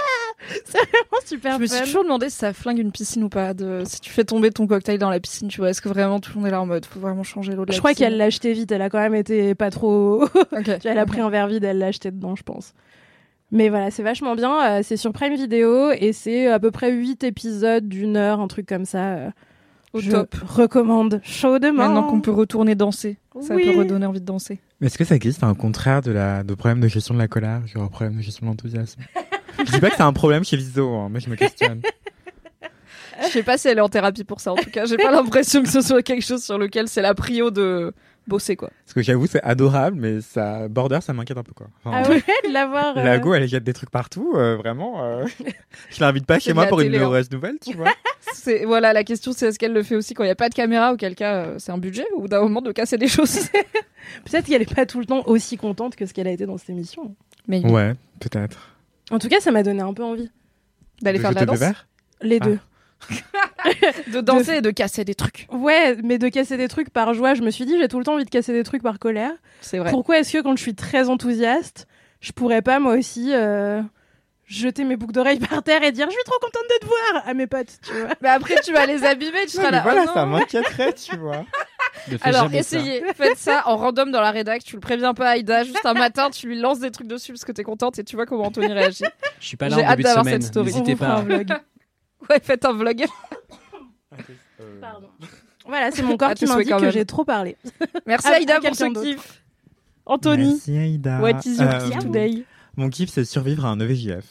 C'est vraiment super Je me suis toujours demandé si ça flingue une piscine ou pas. De... Si tu fais tomber ton cocktail dans la piscine, tu vois, est-ce que vraiment tout le monde est là en mode faut vraiment changer l'eau de la Je crois qu'elle l'a acheté vite. Elle a quand même été pas trop. Ok. (laughs) Tu vois, elle a pris un verre vide, elle l'a acheté dedans, je pense. Mais voilà, c'est vachement bien. euh, c'est sur Prime Video et c'est à peu près 8 épisodes d'une heure, un truc comme ça. euh, Au je top. recommande chaudement. Maintenant qu'on peut retourner danser, ça Oui. peut redonner envie de danser. Mais est-ce que ça existe un contraire de la de problème de gestion de la colère, genre problème de gestion de l'enthousiasme? Je dis pas que c'est un problème chez l'ISO, hein, mais je me questionne. Je sais pas si elle est en thérapie pour ça. En tout cas, j'ai pas l'impression que ce soit quelque chose sur lequel c'est la prio de bosser quoi. Parce que j'avoue, c'est adorable, mais ça border, ça m'inquiète un peu quoi. Enfin, Ah ouais, de l'avoir. (laughs) euh, La go, elle jette des trucs partout, euh, vraiment. euh, (laughs) je l'invite pas C'est chez moi pour une télé, hein. heureuse nouvelle, tu vois. (laughs) C'est voilà la question, c'est est-ce qu'elle le fait aussi quand il y a pas de caméra, auquel cas euh, c'est un budget ou d'un moment de casser des choses? Peut-être qu'elle est pas tout le temps aussi contente que ce qu'elle a été dans cette émission. Mais Ouais, peut-être. En tout cas, ça m'a donné un peu envie. d'aller faire de la danse, Les Ah. (laughs) de danser et de casser des trucs. Ouais, mais de casser des trucs par joie, je me suis dit, j'ai tout le temps envie de casser des trucs par colère. C'est vrai. Pourquoi est-ce que quand je suis très enthousiaste, je pourrais pas moi aussi euh, jeter mes boucles d'oreilles (laughs) par terre et dire je suis trop contente de te voir à mes potes, tu vois. Mais après tu vas les abîmer, tu seras là. voilà, oh ça m'inquiéterait, tu vois. (laughs) Alors ça. essayez, faites ça en random dans la rédac, tu le préviens pas à Aïda, juste un matin tu lui lances des trucs dessus parce que t'es contente et tu vois comment Anthony réagit. Je suis pas là J'ai en hâte début de d'avoir semaine. cette story. N'hésitez pas. un vlog. (laughs) Ouais, faites un vlog. Pardon. Voilà, c'est mon corps À qui tes souhaits m'indique quand que même. j'ai trop parlé. Merci (laughs) À- Aïda à pour quelqu'un ce d'autre. kiff. Anthony, Merci Aïda. what is your Euh, kiff today? Mon kiff, c'est survivre à un EVJF.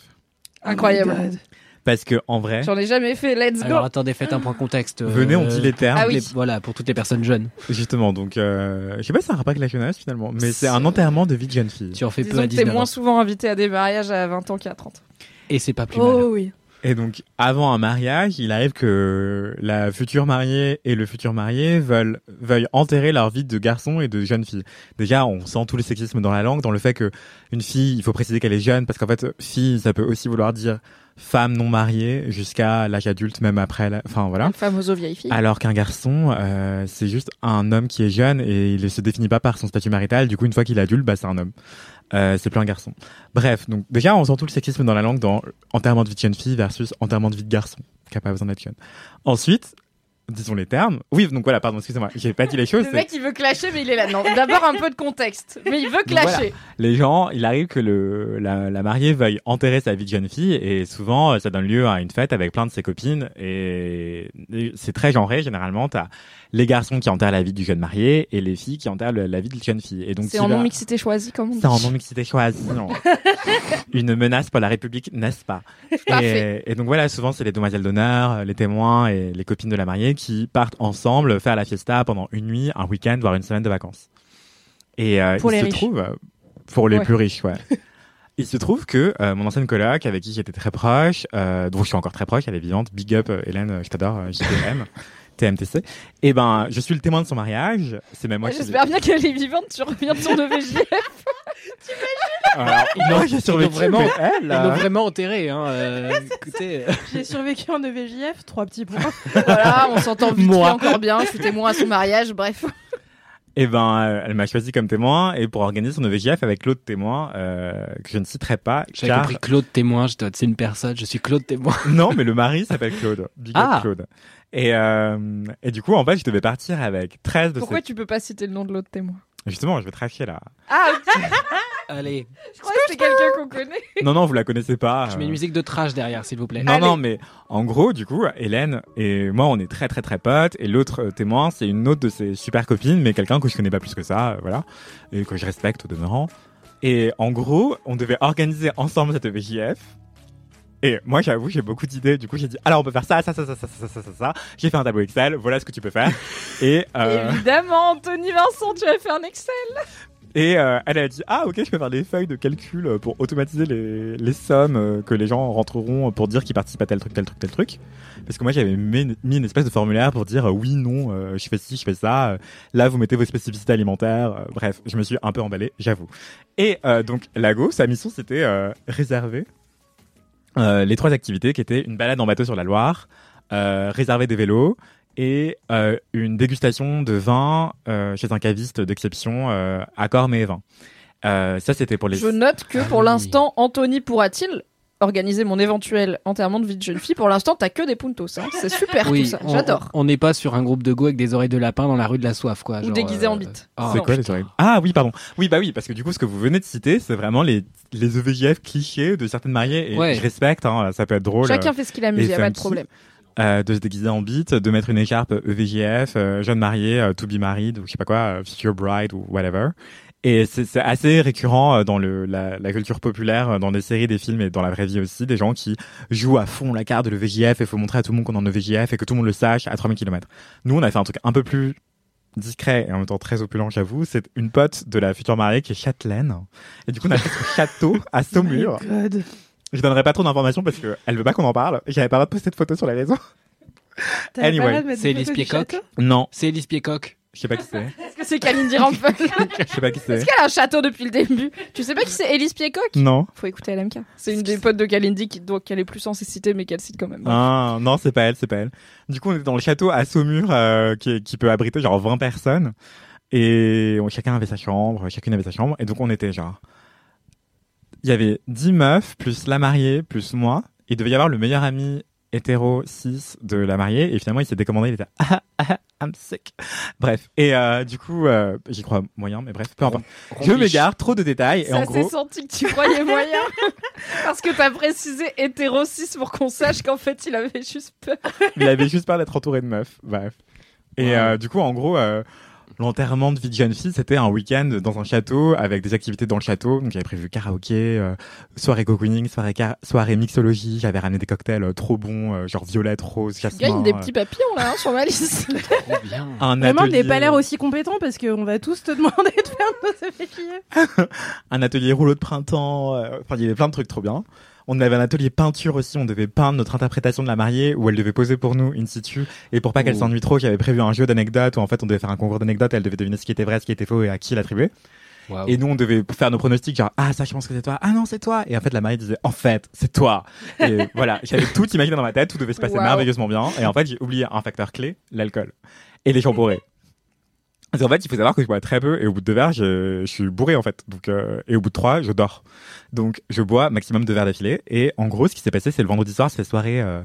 Incroyable. Oh. Parce que, en vrai, J'en ai jamais fait, let's go. Alors attendez, faites un point contexte. euh, Venez, on dit les termes. Ah oui. les- voilà, pour toutes les personnes jeunes. justement, donc, euh, je sais pas si c'est un rapport avec la jeunesse finalement, mais c'est un enterrement de vie de jeune fille. Tu en fais peu Disons à que t'es 19 moins ans. souvent invité à des mariages à 20 ans qu'à 30. Et c'est pas plus mal. Oh oui. Et donc, avant un mariage, il arrive que la future mariée et le futur marié veulent, veuillent enterrer leur vie de garçon et de jeune fille. Déjà, on sent tout le sexisme dans la langue, dans le fait que une fille, il faut préciser qu'elle est jeune, parce qu'en fait, fille, ça peut aussi vouloir dire femme non mariée jusqu'à l'âge adulte, même après, la... enfin voilà. Une femme aux vieilles filles. Alors qu'un garçon, euh, c'est juste un homme qui est jeune et il ne se définit pas par son statut marital. Du coup, une fois qu'il est adulte, bah, c'est un homme. Euh, c'est plus un garçon. Bref, donc déjà, on sent tout le sexisme dans la langue dans enterrement de vie de jeune fille versus enterrement de vie de garçon, qui a pas besoin d'être jeune. Ensuite, disons les termes. Oui, donc voilà, pardon, excusez-moi, j'ai pas dit les choses. Le mec, il veut clasher, mais il est là. Non, d'abord un peu de contexte. Mais il veut clasher. les gens, il arrive que le, la, la mariée veuille enterrer sa vie de jeune fille et souvent euh, ça donne lieu à une fête avec plein de ses copines et, et c'est très genré généralement. T'as les garçons qui enterrent la vie du jeune marié et les filles qui enterrent le- la vie de la jeune fille. Et donc C'est en vas- non-mixité choisie, comme on dit. c'est en non-mixité choisie. non. (laughs) Une menace pour la République, n'est-ce pas? Parfait. et, et donc voilà, souvent c'est les demoiselles d'honneur, les témoins et les copines de la mariée qui partent ensemble faire la fiesta pendant une nuit, un week-end, voire une semaine de vacances. Et euh, Pour il les se riches. trouve, pour les Ouais. plus riches, ouais. (laughs) Il se trouve que euh, mon ancienne coloc, avec qui j'étais très proche, euh, dont je suis encore très proche, elle est vivante, big up euh, Hélène, je t'adore, JTM, TMTC. Et ben, je suis le témoin de son mariage. C'est même moi qui. J'espère bien qu'elle est vivante, tu reviens de son EVJF. (laughs) Alors, non, j'ai survécu. vraiment- mais elle, Ils euh, l'ont vraiment enterré. Hein. euh, (laughs) écoutez, euh, J'ai survécu en E EVJF, trois petits points. (laughs) voilà, on s'entend vite fait Moi. encore bien. Je suis témoin à son mariage, bref. Eh ben, euh, elle m'a choisi comme témoin et pour organiser son EVJF avec l'autre témoin euh, que je ne citerai pas. J'avais car- compris Claude témoin. J'étais c'est une personne. Je suis Claude témoin. Non, mais le mari s'appelle Claude. Big Ah. Claude. Et, euh, et du coup, en fait, je devais partir avec 13 de Pourquoi ces... tu peux pas citer le nom de l'autre témoin Justement, je vais tracher là. Ah, ok. (laughs) Allez, je crois que c'est quelqu'un qu'on connaît. (laughs) Non, non, vous la connaissez pas. je euh. mets une musique de trash derrière, s'il vous plaît. Non, non, mais en gros, du coup, Hélène et moi, on est très, très, très potes. Et l'autre euh, témoin, c'est une autre de ses super copines, mais quelqu'un que je connais pas plus que ça, euh, voilà. Et que je respecte au demeurant. Et en gros, on devait organiser ensemble cette EVJF. Et moi, j'avoue, j'ai beaucoup d'idées. Du coup, j'ai dit, alors on peut faire ça, ça, ça, ça, ça, ça, ça, ça, ça. J'ai fait un tableau Excel. Voilà ce que tu peux faire. (laughs) Et euh, Évidemment, Anthony Vincent, tu as fait un Excel. et euh, elle a dit, ah ok, je peux faire des feuilles de calcul pour automatiser les, les sommes que les gens rentreront pour dire qu'ils participent à tel truc, tel truc, tel truc. Parce que moi, j'avais mis, une espèce de formulaire pour dire, oui, non, euh, je fais ci, je fais ça. là, vous mettez vos spécificités alimentaires. euh, bref, je me suis un peu emballé, j'avoue. Et euh, donc, Lago, sa mission, c'était euh, réserver les trois activités qui étaient une balade en bateau sur la Loire, euh, réserver des vélos et euh, une dégustation de vin euh, chez un caviste d'exception euh, à Cormet et vin. Euh, ça, c'était pour les. Je note que Ah pour oui. l'instant, Anthony pourra-t-il organiser mon éventuel enterrement de vie de jeune fille Pour l'instant, t'as que des puntos. Hein. C'est super tout ça. on- J'adore. On n'est pas sur un groupe de go avec des oreilles de lapin dans la rue de la soif, quoi. Ou déguisé en euh, bite. ah, C'est quoi les oreilles? Ah oui, pardon. Oui, bah oui, parce que du coup, ce que vous venez de citer, c'est vraiment les, les EVJF clichés de certaines mariées. Et Ouais. je respecte, hein, ça peut être drôle. Chacun euh, fait ce qu'il amuse, et y a pas de problème. euh, de se déguiser en bite, de mettre une écharpe EVJF, euh, jeune mariée, euh, to be married, ou je sais pas quoi, euh, future bride ou whatever. Et c'est c'est assez récurrent euh, dans le, la, la culture populaire, euh, dans des séries, des films et dans la vraie vie aussi, des gens qui jouent à fond la carte de l'EVJF et faut montrer à tout le monde qu'on est en EVJF et que tout le monde le sache à 3000 km. Nous, on a fait un truc un peu plus discret et en même temps très opulent, j'avoue. C'est une pote de la future mariée qui est châtelaine. Et du coup, on a fait ce (laughs) château à Saumur. God. Je donnerai pas trop d'informations parce que elle veut pas qu'on en parle. J'avais pas le droit de poster de photos sur les réseaux. Anyway, C'est Elise Piecock Non, C'est Elise Piecock. Je sais pas qui c'est. Est-ce que c'est Kalindi Rampel (laughs) Je sais pas qui c'est. Est-ce qu'elle a un château depuis le début Tu sais pas qui c'est Elise Piecock Non. Faut écouter LMK. C'est une des potes de Kalindi qui doit qu'elle est plus censée citer, mais qu'elle cite quand même. Ah, non, c'est pas elle, c'est pas elle. Du coup, on était dans le château à Saumur euh, qui, qui peut abriter genre 20 personnes. Et on- chacun avait sa chambre, chacune avait sa chambre. Et donc, on était genre... Il y avait 10 meufs, plus la mariée, plus moi. Il devait y avoir le meilleur ami hétéro 6 de la mariée. Et finalement, il s'est décommandé, il était... Ah, ah, I'm sick. Bref. Et euh, du coup, euh, j'y crois moyen, mais bref, peu importe. Je m'égare, trop de détails. Et en Ça s'est gros... senti que tu croyais moyen. (laughs) Parce que t'as précisé hétéro 6 pour qu'on sache qu'en fait il avait juste peur. il avait juste peur d'être entouré de meufs. Bref. Et Ouais. euh, du coup, en gros, euh, l'enterrement de vie de jeune fille, c'était un week-end dans un château avec des activités dans le château. Donc, j'avais prévu karaoké, euh, soirée cocooning, soirée, car- soirée mixologie. J'avais ramené des cocktails euh, trop bons, euh, genre violette, rose, Il jasmin. gagne des euh, petits papillons là hein, sur ma liste. (laughs) Trop bien. un Vraiment, atelier, n'est pas l'air aussi compétent parce qu'on va tous te demander de faire nos EVJF. (laughs) un atelier rouleau de printemps. euh, Enfin, il y avait plein de trucs trop bien. On avait un atelier peinture aussi. On devait peindre notre interprétation de la mariée où elle devait poser pour nous in situ. Et pour pas qu'elle s'ennuie trop, j'avais prévu un jeu d'anecdotes où en fait on devait faire un concours d'anecdotes. Elle devait deviner ce qui était vrai, ce qui était faux et à qui l'attribuer. Et nous, on devait faire nos pronostics, genre, ah, ça, je pense que c'est toi. Ah non, c'est toi. Et en fait, la mariée disait, en fait, c'est toi. Et (laughs) voilà, j'avais tout imaginé dans ma tête, tout devait se passer Wow. merveilleusement bien. Et en fait, j'ai oublié un facteur clé, l'alcool. Et les gens (laughs) bourrés. Parce qu'en fait, il faut savoir que je bois très peu et au bout de deux verres, je, suis bourré en fait. Donc, euh, et au bout de trois, je dors. Donc, je bois maximum deux verres d'affilée. Et en gros, ce qui s'est passé, c'est le vendredi soir, c'est soirée euh,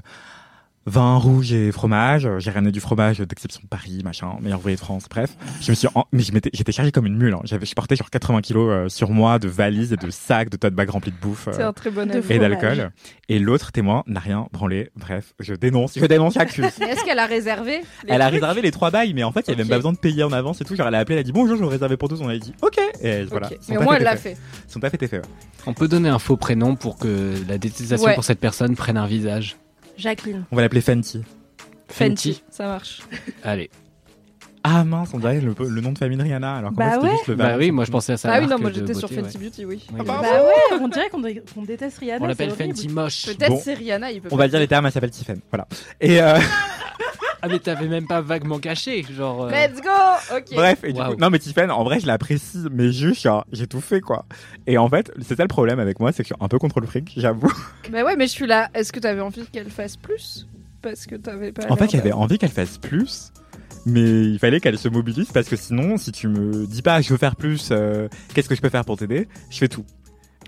vin rouge et fromage. J'ai ramené du fromage d'exception de Paris, machin, meilleur ouvrier de France. Bref, je me suis, en- mais je m'étais, j'étais chargé comme une mule. Hein. J'avais, je portais genre 80 kilos euh, sur moi de valises et de sacs, de tote bags remplis de bouffe. euh, C'est un très bon De avis. et d'alcool. Et l'autre témoin n'a rien branlé. Bref, je dénonce, je dénonce, j'accuse. (laughs) Est-ce qu'elle a réservé les Elle a réservé les trois bails, mais en fait, il y avait même pas besoin de payer en avance et tout. Genre, elle a appelé, elle a dit bonjour, je veux réserver pour tous. On a dit ok. Et voilà. Mais au moins elle l'a fait. Son taf était fait. ouais. On peut donner un faux prénom pour que la détestation Ouais. pour cette personne prenne un visage. Jacqueline. On va l'appeler Fenty. Fenty, ça marche. Allez. Ah mince, on dirait le, le nom de famille de Rihanna. Alors qu'en Bah fait, ouais. juste le Bah oui, moi je pensais à ça. Ah oui, non, moi j'étais sur Fenty Beauty, oui. Oui, Ah bah, Bah ouais, on dirait qu'on dé- qu'on déteste Rihanna. On l'appelle. Fenty moche. Peut-être Bon. c'est Rihanna, il peut On pas va dire les termes, elle s'appelle Tiffen. Voilà. Et euh, (laughs) Ah mais t'avais même pas vaguement caché, genre. euh, Let's go Ok. bref, et du Waouh. coup, non mais Tiffen, en vrai, je l'apprécie, mais juste, genre, j'ai tout fait quoi. Et en fait, c'est ça le problème avec moi, c'est que je suis un peu contre le fric, j'avoue. (laughs) Bah ouais, mais je suis là. Est-ce que t'avais envie qu'elle fasse plus? Parce que t'avais pas. En l'air fait, j'avais d'avoir- envie qu'elle fasse plus, mais il fallait qu'elle se mobilise parce que sinon, si tu me dis pas je veux faire plus, euh, qu'est-ce que je peux faire pour t'aider? Je fais tout.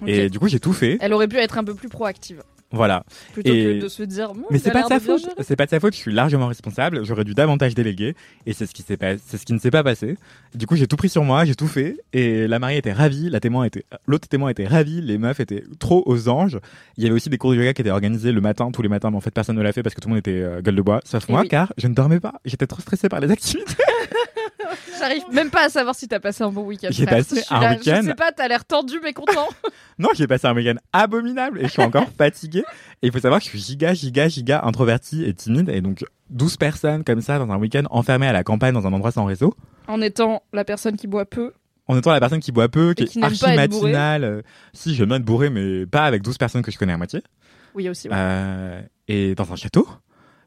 Ok. Et du coup, j'ai tout fait. Elle aurait pu être un peu plus proactive. Voilà. Plutôt Et- que de se dire. Bon, Mais c'est pas de sa faute. C'est pas de sa faute. Je suis largement responsable. J'aurais dû davantage déléguer. Et c'est ce qui s'est pas, c'est ce qui ne s'est pas passé. Du coup, j'ai tout pris sur moi. J'ai tout fait. Et la mariée était ravie. La témoin était, l'autre témoin était ravie. Les meufs étaient trop aux anges. Il y avait aussi des cours de yoga qui étaient organisés le matin, tous les matins. Mais en fait, personne ne l'a fait parce que tout le monde était euh, gueule de bois. Sauf Et moi, oui. car je ne dormais pas. J'étais trop stressée par les activités. (laughs) J'arrive même pas à savoir si t'as passé un bon week-end. J'ai passé un week-end. Je sais pas, t'as l'air tendu mais content. (laughs) Non, j'ai passé un week-end abominable et je suis encore fatigué. (laughs) Et il faut savoir que je suis giga, giga, giga introverti et timide. Et donc, 12 personnes comme ça dans un week-end enfermées à la campagne dans un endroit sans réseau. en étant la personne qui boit peu. En étant la personne qui boit peu, qui qui est archi matinale. euh, Si, j'aime bien être bourré, mais pas avec 12 personnes que je connais à moitié. Oui, aussi. ouais. Euh, et dans un château.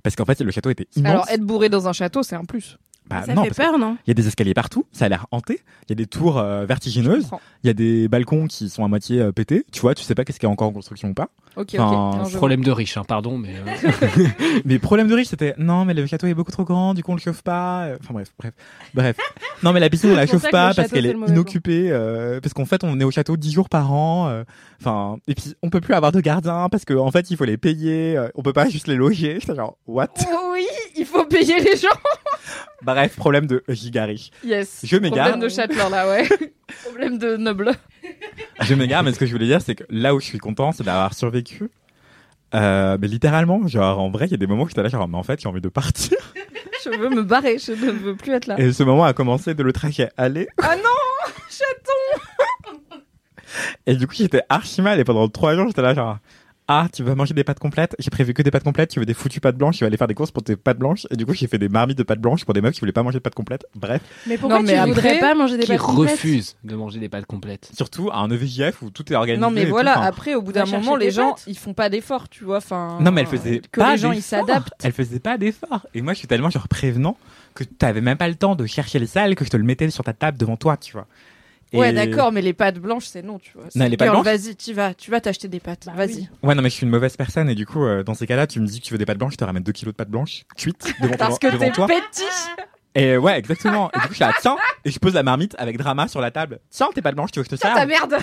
Parce qu'en fait, le château était immense. Alors, être bourré dans un château, c'est un plus. Bah, Ça non, fait peur, non? Il y a des escaliers partout, ça a l'air hanté. Il y a des tours euh, vertigineuses. Il y a des balcons qui sont à moitié euh, pétés. Tu vois, tu sais pas qu'est-ce qui est encore en construction ou pas. Ok, Enfin. Non, Problème de riche, hein, pardon, mais. euh, (laughs) (laughs) Mais problème de riche, c'était non, mais le château est beaucoup trop grand, du coup on le chauffe pas. Euh, Enfin bref, bref, bref. (laughs) Non, mais la piscine on la chauffe pas parce château, qu'elle est inoccupée. euh, parce qu'en fait on est au château 10 jours par an. euh, Enfin, et puis on peut plus avoir de gardiens parce qu'en fait il faut les payer. euh, on peut pas juste les loger. C'est genre what? Oh oui, il faut payer les gens. Bref, problème de giga riche. Yes. Je m'égare. Problème de châtelain là, ouais. Problème de noble. (laughs) Je m'égare, mais ce que je voulais dire, c'est que là où je suis content, c'est d'avoir survécu. Euh, mais littéralement, genre en vrai, il y a des moments où j'étais là, genre, mais en fait, j'ai envie de partir. (laughs) Je veux me barrer, je ne veux plus être là. Et ce moment a commencé de le trajet aller. Ah non Chaton Et du coup, j'étais archi mal. Et pendant trois jours, j'étais là, genre, ah, tu veux manger des pâtes complètes? J'ai prévu que des pâtes complètes. Tu veux des foutues pâtes blanches? Tu vas aller faire des courses pour tes pâtes blanches. Et du coup, j'ai fait des marmites de pâtes blanches pour des meufs qui voulaient pas manger de pâtes complètes. Bref. Mais pourquoi Non, mais tu voudrais pas manger des qui pâtes complètes? refuse de manger des pâtes complètes? Surtout à un E EVJF où tout est organisé. Non mais tout. voilà, Enfin, après au bout d'un moment les gens pâtes. ils font pas d'efforts, tu vois, enfin Non, mais elle faisait que pas les gens ils d'efforts. s'adaptent. Elle faisait pas d'efforts. Et moi, je suis tellement genre prévenant que t'avais même pas le temps de chercher les salles que je te le mettais sur ta table devant toi, tu vois. Et- Ouais, d'accord, mais les pâtes blanches c'est non, tu vois. Non, les pâtes blanches Vas-y, tu vas, tu vas t'acheter des pâtes. Bah vas-y. oui. Ouais, non, mais je suis une mauvaise personne et du coup, euh, dans ces cas-là, tu me dis que tu veux des pâtes blanches, je te ramène 2 kilos de pâtes blanches cuites devant, (laughs) Parce devant- que devant t'es toi. petit. Et ouais, exactement. Et du coup, je suis là, tiens, et je pose la marmite avec drama sur la table. Tiens, tes pâtes blanches, tu veux que je te Ah, serve ta merde. (laughs)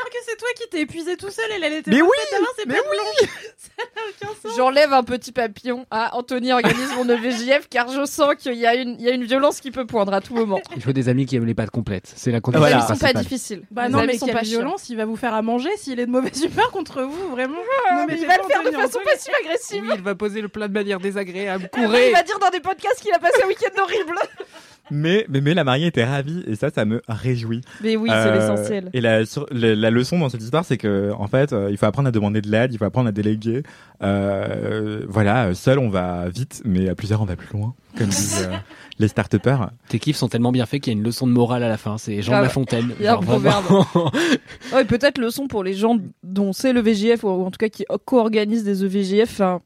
Alors que c'est toi qui t'es épuisé tout seul et elle était Mais pas oui, c'est mais pas oui. blanc. (laughs) Ça n'a aucun sens. J'enlève un petit papillon à Anthony organise mon EVJF car je sens qu'il y a une, il y a une violence qui peut poindre à tout moment. Il faut des amis qui aiment les pâtes complètes. C'est la condition Les Voilà. amis sont pas principale. difficiles. Bah Les non, amis mais sont quelle pas chiants. violence, il va vous faire à manger s'il est de mauvaise humeur contre vous, vraiment. Ah, Ne mais il va le faire de façon passive-agressive. Oui, il va poser le plat de manière désagréable. Il Courez va dire dans des podcasts qu'il a passé un week-end horrible. Mais, mais, mais la mariée était ravie et ça, ça me réjouit. Mais oui, c'est Euh, l'essentiel. Et la, sur- la, la leçon dans cette histoire, c'est que en fait, euh, il faut apprendre à demander de l'aide, il faut apprendre à déléguer. Euh, voilà, seul on va vite, mais à plusieurs on va plus loin, comme disent euh, (laughs) les start-upers. Tes kiffs sont tellement bien faits qu'il y a une leçon de morale à la fin. C'est Jean Ah de ouais. La Fontaine. Il y a un vraiment. (laughs) Ouais, peut-être leçon pour les gens dont c'est le VJF ou en tout cas qui co-organisent des E EVJF. Enfin,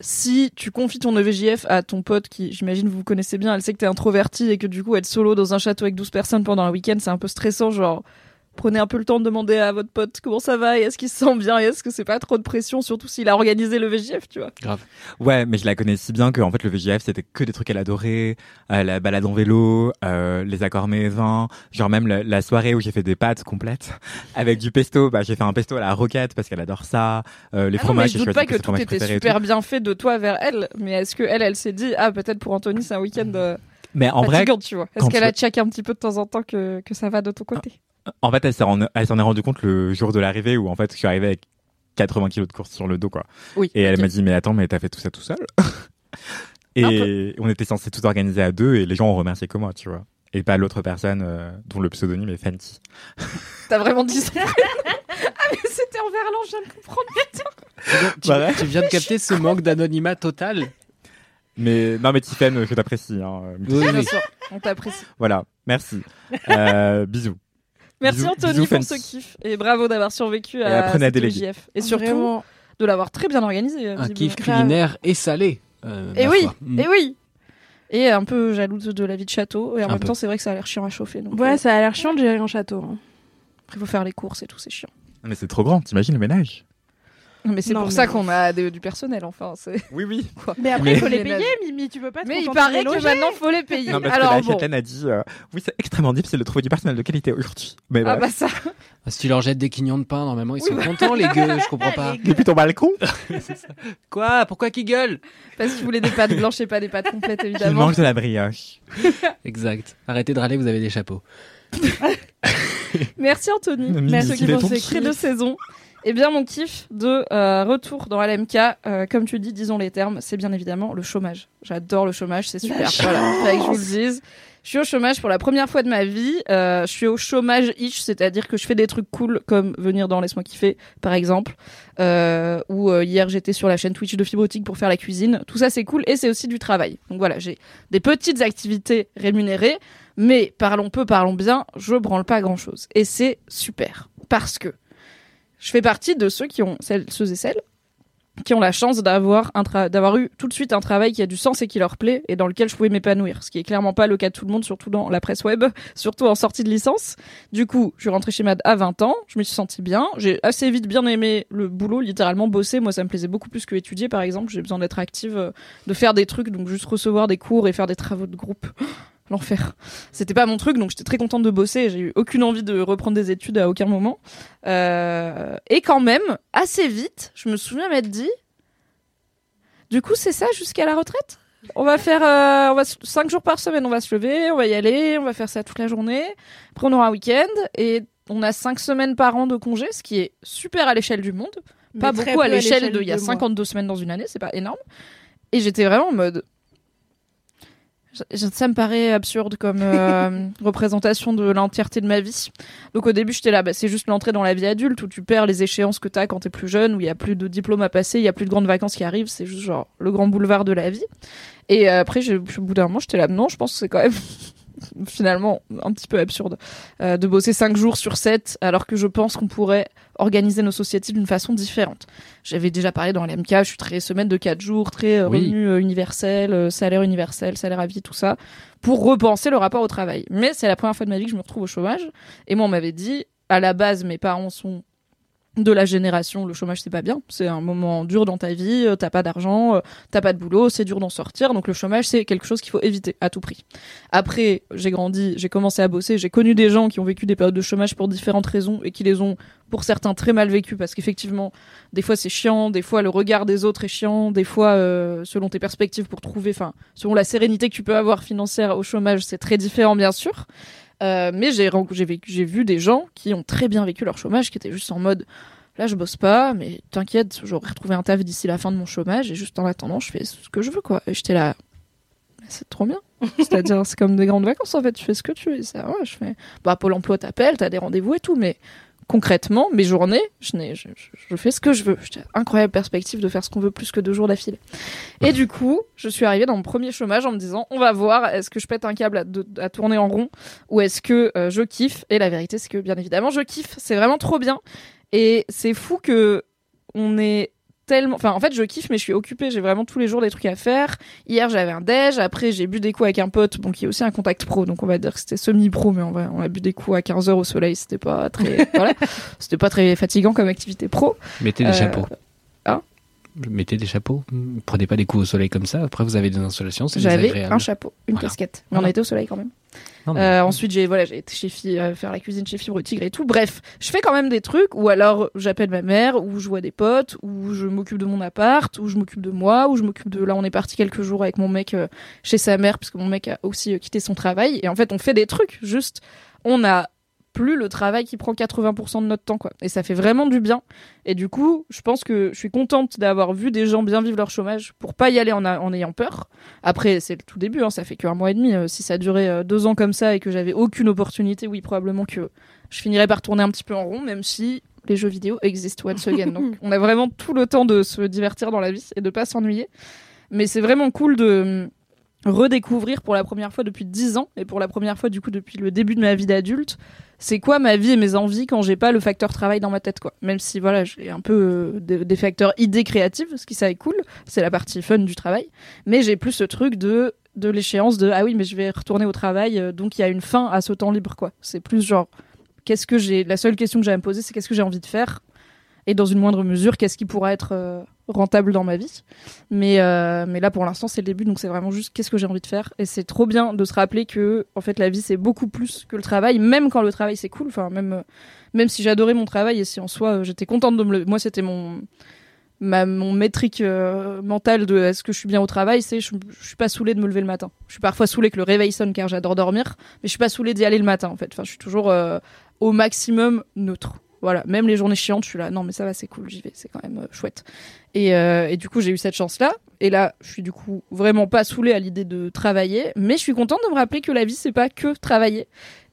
si tu confies ton EVJF à ton pote qui, j'imagine, vous connaissez bien, elle sait que t'es introverti et que du coup, être solo dans un château avec 12 personnes pendant un week-end, c'est un peu stressant. Genre, prenez un peu le temps de demander à votre pote comment ça va et est-ce qu'il se sent bien et est-ce que c'est pas trop de pression, surtout s'il a organisé le VJF, tu vois. Grave. Ouais, mais je la connais si bien que en fait le VGF c'était que des trucs qu'elle adorait, euh, la balade en vélo, euh, les accords mets vins, genre même la, la soirée où j'ai fait des pâtes complètes (laughs) avec du pesto, bah j'ai fait un pesto à la roquette parce qu'elle adore ça, euh, les Ah non, mais fromages, je doute pas que tout fromages était super tout. bien fait de toi vers elle, mais est-ce que elle, elle s'est dit, ah, peut-être pour Anthony, c'est un week-end euh, Mais en vrai, tu vois. Est-ce qu'elle a check un petit peu de temps en temps que, que ça va de ton côté? En fait elle s'en est rendu compte le jour de l'arrivée où en fait je suis arrivé avec 80 kilos de course sur le dos quoi. Oui. Et elle m'a dit mais attends mais t'as fait tout ça tout seul? (laughs) Et on était censé tout organiser à deux et les gens ont remercié que moi tu vois. Et pas l'autre personne euh, dont le pseudonyme est Fenty. (laughs) T'as vraiment dit ça? (laughs) Ah, mais c'était en verlan, je viens de comprendre, putain Tu, Bah tu viens de capter ce manque d'anonymat total? Mais non mais Tiffen, je t'apprécie. Hein. Oui, Bien oui. sûr, on t'apprécie. Voilà, merci. Euh, bisous. Merci Bisous- Anthony bisous, pour ce kiff et bravo d'avoir survécu Et à à cette déléguer. Et surtout Vraiment. de l'avoir très bien organisé. Un visiblement. kiff culinaire et salé. euh, Et oui. Mm. et oui. Et un peu jalouse de la vie de château. Et en Un même peu. temps, c'est vrai que ça a l'air chiant à chauffer. Donc Ouais, euh, ça a l'air chiant de gérer un château. hein. après, faut faire les courses et tout, c'est chiant. Mais c'est trop grand, t'imagines le ménage? Mais c'est pour mais- ça qu'on a de- du personnel, enfin. c'est- Oui, oui. (laughs) Mais après, Mais- il faut les payer, Mimi, tu peux pas te Mais il paraît que maintenant, faut les payer. Non, parce Alors que la bon. Châtelaine a dit euh, Oui, c'est extrêmement difficile de trouver du personnel de qualité aujourd'hui. Mais Ah bref. bah ça. Ah, Si tu leur jettes des quignons de pain, normalement, ils Oui, sont bah. contents, les gueux. Je comprends (laughs) pas. Depuis ton balcon (laughs) Quoi? Pourquoi qu'ils gueulent? Parce qu'ils voulaient des pâtes blanches et pas des pâtes complètes, Il évidemment. mange de la brioche. Exact. Arrêtez de râler, vous avez des chapeaux. Merci Anthony. Merci il est pour ton ce kiff. cri de saison. Eh bien, mon kiff de euh, retour dans LMK, euh, comme tu dis, disons les termes, c'est bien évidemment le chômage. J'adore le chômage, c'est super. Voilà, fallait que je vous le dise. Je suis au chômage pour la première fois de ma vie. Euh, je suis au chômage ish, c'est-à-dire que je fais des trucs cool comme venir dans Laisse-moi kiffer, par exemple. Euh, ou euh, hier j'étais sur la chaîne Twitch de Fibrotique pour faire la cuisine. Tout ça c'est cool et c'est aussi du travail. Donc voilà, j'ai des petites activités rémunérées, mais parlons peu, parlons bien, je branle pas grand-chose. Et c'est super parce que je fais partie de ceux qui ont ceux et celles qui ont la chance d'avoir d'avoir eu tout de suite un travail qui a du sens et qui leur plaît et dans lequel je pouvais m'épanouir ce qui est clairement pas le cas de tout le monde surtout dans la presse web (laughs) surtout en sortie de licence. Du coup je suis rentrée chez Mad à 20 ans je me suis sentie bien j'ai assez vite bien aimé le boulot littéralement bosser. Moi ça me plaisait beaucoup plus que étudier par exemple. J'ai besoin d'être active euh, de faire des trucs donc juste recevoir des cours et faire des travaux de groupe l'enfer. C'était pas mon truc, donc j'étais très contente de bosser. J'ai eu aucune envie de reprendre des études à aucun moment. Euh, et quand même, assez vite, je me souviens m'être dit, du coup, c'est ça jusqu'à la retraite? On va faire, euh, on va cinq jours par semaine, on va se lever, on va y aller, on va faire ça toute la journée. Après, on aura un week-end et on a cinq semaines par an de congé, ce qui est super à l'échelle du monde. Mais Pas beaucoup à l'échelle de, il y a de moi. 52 semaines dans une année, c'est pas énorme. Et j'étais vraiment en mode, Ça me paraît absurde comme euh, (laughs) représentation de l'entièreté de ma vie. Donc au début, j'étais là, bah, c'est juste l'entrée dans la vie adulte où tu perds les échéances que t'as quand t'es plus jeune, où il y a plus de diplômes à passer, il y a plus de grandes vacances qui arrivent, c'est juste genre le grand boulevard de la vie. Et euh, après, au bout d'un moment, j'étais là, non, je pense que c'est quand même finalement un petit peu absurde euh, de bosser 5 jours sur 7 alors que je pense qu'on pourrait organiser nos sociétés d'une façon différente. J'avais déjà parlé dans l'MK, je suis très semaine de 4 jours, très euh, Oui. revenu euh, universel, salaire universel, salaire à vie, tout ça, pour repenser le rapport au travail. Mais c'est la première fois de ma vie que je me retrouve au chômage. Et moi, on m'avait dit, à la base, mes parents sont de la génération, le chômage c'est pas bien, c'est un moment dur dans ta vie, euh, t'as pas d'argent, euh, t'as pas de boulot, c'est dur d'en sortir, donc le chômage c'est quelque chose qu'il faut éviter à tout prix. Après, j'ai grandi, j'ai commencé à bosser, j'ai connu des gens qui ont vécu des périodes de chômage pour différentes raisons et qui les ont pour certains très mal vécues parce qu'effectivement, des fois c'est chiant, des fois le regard des autres est chiant, des fois euh, selon tes perspectives pour trouver, enfin selon la sérénité que tu peux avoir financière au chômage, c'est très différent bien sûr. Euh, mais j'ai j'ai vu des gens qui ont très bien vécu leur chômage, qui étaient juste en mode là je bosse pas, mais t'inquiète, j'aurai retrouvé un taf d'ici la fin de mon chômage et juste en attendant je fais ce que je veux quoi. Et j'étais là, c'est trop bien. C'est-à-dire (laughs) c'est comme des grandes vacances en fait, tu fais ce que tu veux. Ça, ouais, je fais bah Pôle Emploi t'appelle, t'as des rendez-vous et tout, mais concrètement mes journées, je, je, fais ce que je veux. Incroyable perspective de faire ce qu'on veut plus que deux jours d'affilée. Et du coup, je suis arrivée dans mon premier chômage en me disant, on va voir, est-ce que je pète un câble à tourner en rond ou est-ce que euh, je kiffe? Et la vérité, c'est que bien évidemment, je kiffe. C'est vraiment trop bien. Et c'est fou que on est tellement. Enfin, en fait, je kiffe, mais je suis occupée. J'ai vraiment tous les jours des trucs à faire. Hier, j'avais un déj. Après, j'ai bu des coups avec un pote, bon, qui est aussi un contact pro. Donc, on va dire que c'était semi-pro, mais on, va, on a bu des coups à 15 heures au soleil. C'était pas très. (laughs) voilà. C'était pas très fatigant comme activité pro. Mettez des Euh, chapeaux. hein? Mettez des chapeaux. Prenez pas des coups au soleil comme ça. Après, vous avez des insolations. C'est J'avais un chapeau, une Voilà. casquette. Mais on Voilà. était au soleil quand même. Non, mais- Euh, ensuite, j'ai voilà, j'ai été chez euh, faire la cuisine chez Fibre Tigre et tout. Bref, je fais quand même des trucs ou alors j'appelle ma mère, ou je vois des potes, ou je m'occupe de mon appart, ou je m'occupe de moi, ou je m'occupe de. Là, on est parti quelques jours avec mon mec euh, chez sa mère puisque mon mec a aussi quitté son travail. Et en fait, on fait des trucs. Juste, on a plus le travail qui prend 80% de notre temps quoi. Et ça fait vraiment du bien. Et du coup je pense que je suis contente d'avoir vu des gens bien vivre leur chômage pour pas y aller en, a- en ayant peur. Après c'est le tout début hein, ça fait qu'un mois et demi. Euh, si ça durait euh, deux ans comme ça et que j'avais aucune opportunité oui probablement que je finirais par tourner un petit peu en rond même si les jeux vidéo existent once again. Donc (laughs) on a vraiment tout le temps de se divertir dans la vie et de pas s'ennuyer. Mais c'est vraiment cool de redécouvrir pour la première fois depuis 10 ans et pour la première fois du coup depuis le début de ma vie d'adulte c'est quoi ma vie et mes envies quand j'ai pas le facteur travail dans ma tête quoi. Même si voilà j'ai un peu euh, des, facteurs idées créatives ce qui ça est cool c'est la partie fun du travail. Mais j'ai plus ce truc de de l'échéance de ah oui mais je vais retourner au travail euh, donc il y a une fin à ce temps libre quoi. C'est plus genre qu'est-ce que j'ai la seule question que j'ai à me poser c'est qu'est-ce que j'ai envie de faire et dans une moindre mesure qu'est-ce qui pourra être euh, rentable dans ma vie. Mais euh, mais là pour l'instant c'est le début donc c'est vraiment juste qu'est-ce que j'ai envie de faire. Et c'est trop bien de se rappeler que en fait la vie c'est beaucoup plus que le travail. Même quand le travail c'est cool enfin même euh, même si j'adorais mon travail et si en soi j'étais contente de me le... moi c'était mon ma mon métrique euh, mentale de est-ce que je suis bien au travail c'est je, je suis pas saoulée de me lever le matin. Je suis parfois saoulée que le réveil sonne car j'adore dormir mais je suis pas saoulée d'y aller le matin en fait. Enfin je suis toujours au maximum neutre Voilà, même les journées chiantes, je suis là. Non, mais ça va, c'est cool, j'y vais, c'est quand même euh, chouette. Et, euh, et du coup, j'ai eu cette chance-là. Et là, je suis du coup vraiment pas saoulée à l'idée de travailler, mais je suis contente de me rappeler que la vie, c'est pas que travailler.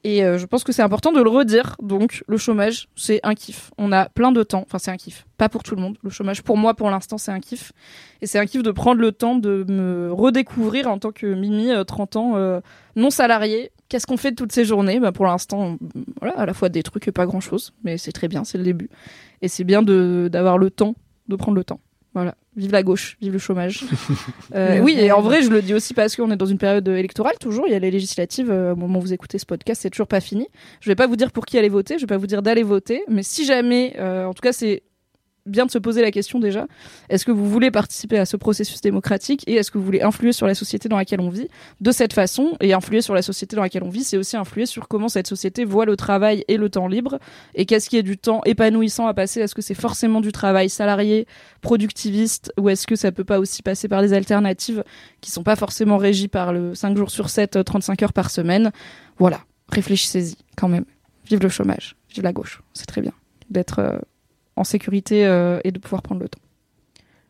Et euh, je pense que c'est important de le redire. Donc, le chômage, c'est un kiff. On a plein de temps. Enfin, c'est un kiff. Pas pour tout le monde. Le chômage, pour moi, pour l'instant, c'est un kiff. Et c'est un kiff de prendre le temps de me redécouvrir en tant que Mimi, euh, 30 ans, euh, non salariée. Qu'est-ce qu'on fait de toutes ces journées? Bah, Pour l'instant, voilà, à la fois des trucs et pas grand-chose. Mais c'est très bien, c'est le début. Et c'est bien d'avoir le temps, de prendre le temps. Voilà. Vive la gauche, vive le chômage. (laughs) Euh, oui, et en vrai, je le dis aussi parce qu'on est dans une période électorale toujours. Il y a les législatives. euh, au moment où vous écoutez ce podcast, c'est toujours pas fini. Je vais pas vous dire pour qui aller voter. Je vais pas vous dire d'aller voter. Mais si jamais, euh, en tout cas, c'est bien de se poser la question déjà. Est-ce que vous voulez participer à ce processus démocratique et est-ce que vous voulez influer sur la société dans laquelle on vit de cette façon Et influer sur la société dans laquelle on vit, c'est aussi influer sur comment cette société voit le travail et le temps libre et qu'est-ce qui est du temps épanouissant à passer? Est-ce que c'est forcément du travail salarié, productiviste ou est-ce que ça peut pas aussi passer par des alternatives qui sont pas forcément régies par le 5 jours sur 7, 35 heures par semaine? Voilà, réfléchissez-y quand même. Vive le chômage, vive la gauche, c'est très bien d'être euh, en sécurité euh, et de pouvoir prendre le temps.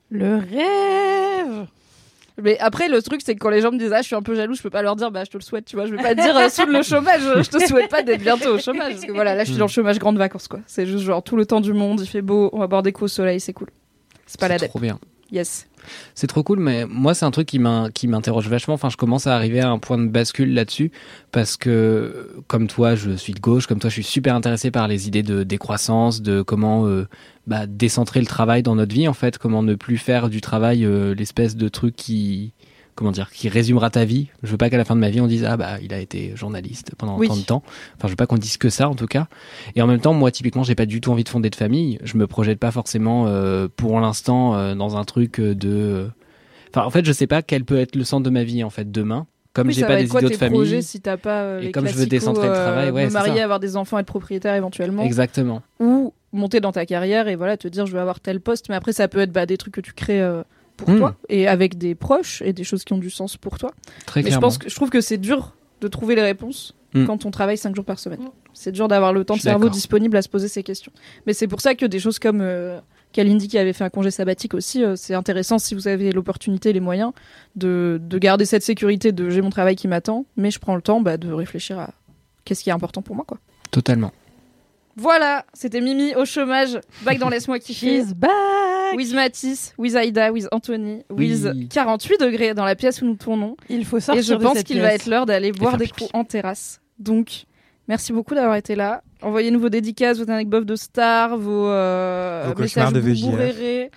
Le rêve Mais après, le truc, c'est que quand les gens me disent Ah, je suis un peu jaloux, je peux pas leur dire Bah, je te le souhaite, tu vois. Je vais pas te dire euh, sous le chômage, je te souhaite pas d'être bientôt au chômage. Parce que voilà, là, je suis dans le chômage grande vacances, quoi. C'est juste genre tout le temps du monde, il fait beau, on va boire des coups au soleil, c'est cool. C'est pas la dette. Trop bien. Yes. C'est trop cool, mais moi, c'est un truc qui m'in- qui m'interroge vachement. Enfin, je commence à arriver à un point de bascule là-dessus parce que, comme toi, je suis de gauche, comme toi, je suis super intéressé par les idées de décroissance, de comment euh, bah, décentrer le travail dans notre vie, en fait, comment ne plus faire du travail euh, l'espèce de truc qui, comment dire, qui résumera ta vie. Je veux pas qu'à la fin de ma vie, on dise ah bah il a été journaliste pendant Oui. tant de temps. Enfin, je veux pas qu'on dise que ça, en tout cas. Et en même temps, moi, typiquement, j'ai pas du tout envie de fonder de famille. Je me projette pas forcément, euh, pour l'instant, euh, dans un truc de. Enfin, en fait, je sais pas quel peut être le centre de ma vie, en fait, demain. Comme Oui, j'ai pas des tes de famille. projets si pas euh, Et les comme je veux décentrer le travail, ouais, me marier, ça. avoir des enfants, être propriétaire éventuellement. Exactement. Ou monter dans ta carrière et voilà te dire je vais avoir tel poste. Mais après ça peut être bah, des trucs que tu crées pour Hmm. toi et avec des proches et des choses qui ont du sens pour toi. Très Mais je clairement. pense que je trouve que c'est dur de trouver les réponses Hmm. quand on travaille 5 jours par semaine. C'est dur d'avoir le temps de cerveau d'accord. disponible à se poser ces questions. Mais c'est pour ça que des choses comme euh, Kalindi qui avait fait un congé sabbatique aussi, euh, c'est intéressant si vous avez l'opportunité et les moyens de, de garder cette sécurité de j'ai mon travail qui m'attend, mais je prends le temps bah, de réfléchir à qu'est-ce qui est important pour moi. quoi. Totalement. Voilà, c'était Mimi au chômage, back dans Laisse-moi kiffer. She's back With Mathis, with Aïda, with Anthony, with Oui. 48 degrés dans la pièce où nous tournons. Il faut Et sortir je de pense qu'il va être l'heure d'aller boire des pipi. coups en terrasse. Donc, merci beaucoup d'avoir été là. Envoyez-nous vos dédicaces, vos anecdotes de stars, vos, euh, Vos messages de VJF.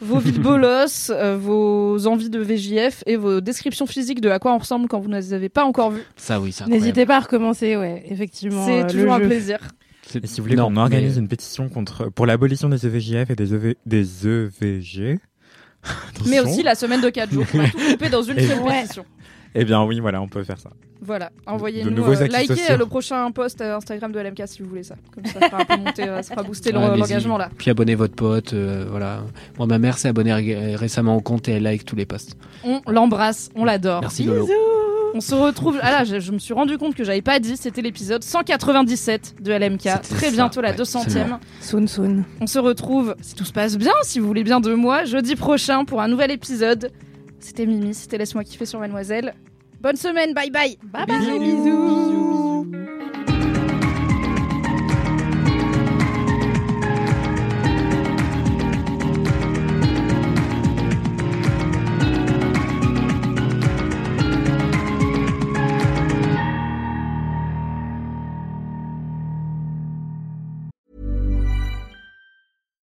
vos vies de bolos, (laughs) euh, vos envies de VJF et vos descriptions physiques de à quoi on ressemble quand vous ne les avez pas encore vus. Ça, oui, incroyable. N'hésitez pas à recommencer, ouais, effectivement. C'est euh, toujours un plaisir. Et si vous voulez qu'on organise mais- une pétition contre pour l'abolition des EVJF et des, EV, des EVG. (laughs) Mais aussi la semaine de 4 jours. On va tout (laughs) couper dans une Et- seule Ouais. pétition. Eh bien oui, voilà, on peut faire ça. Voilà, envoyez-nous, euh, likez sociaux. euh, le prochain post euh, Instagram de LMK si vous voulez ça. Comme ça, ça fera un peu monter, euh, ça fera booster l'engagement là. Puis abonnez votre pote, euh, voilà. Moi, ma mère s'est abonnée ré- récemment au compte et elle like tous les posts. On l'embrasse, on l'adore. Merci Lolo. On se retrouve. Ah là, je, je me suis rendu compte que j'avais pas dit, c'était l'épisode 197 de LMK. Très ça, bientôt la ouais, 200e. absolument. Soon, soon. On se retrouve, si tout se passe bien, si vous voulez bien de moi, jeudi prochain pour un nouvel épisode. C'était Mimi, c'était Laisse-moi kiffer sur Mademoiselle. Bonne semaine, bye bye. Bye Bisous. bye. Bisous.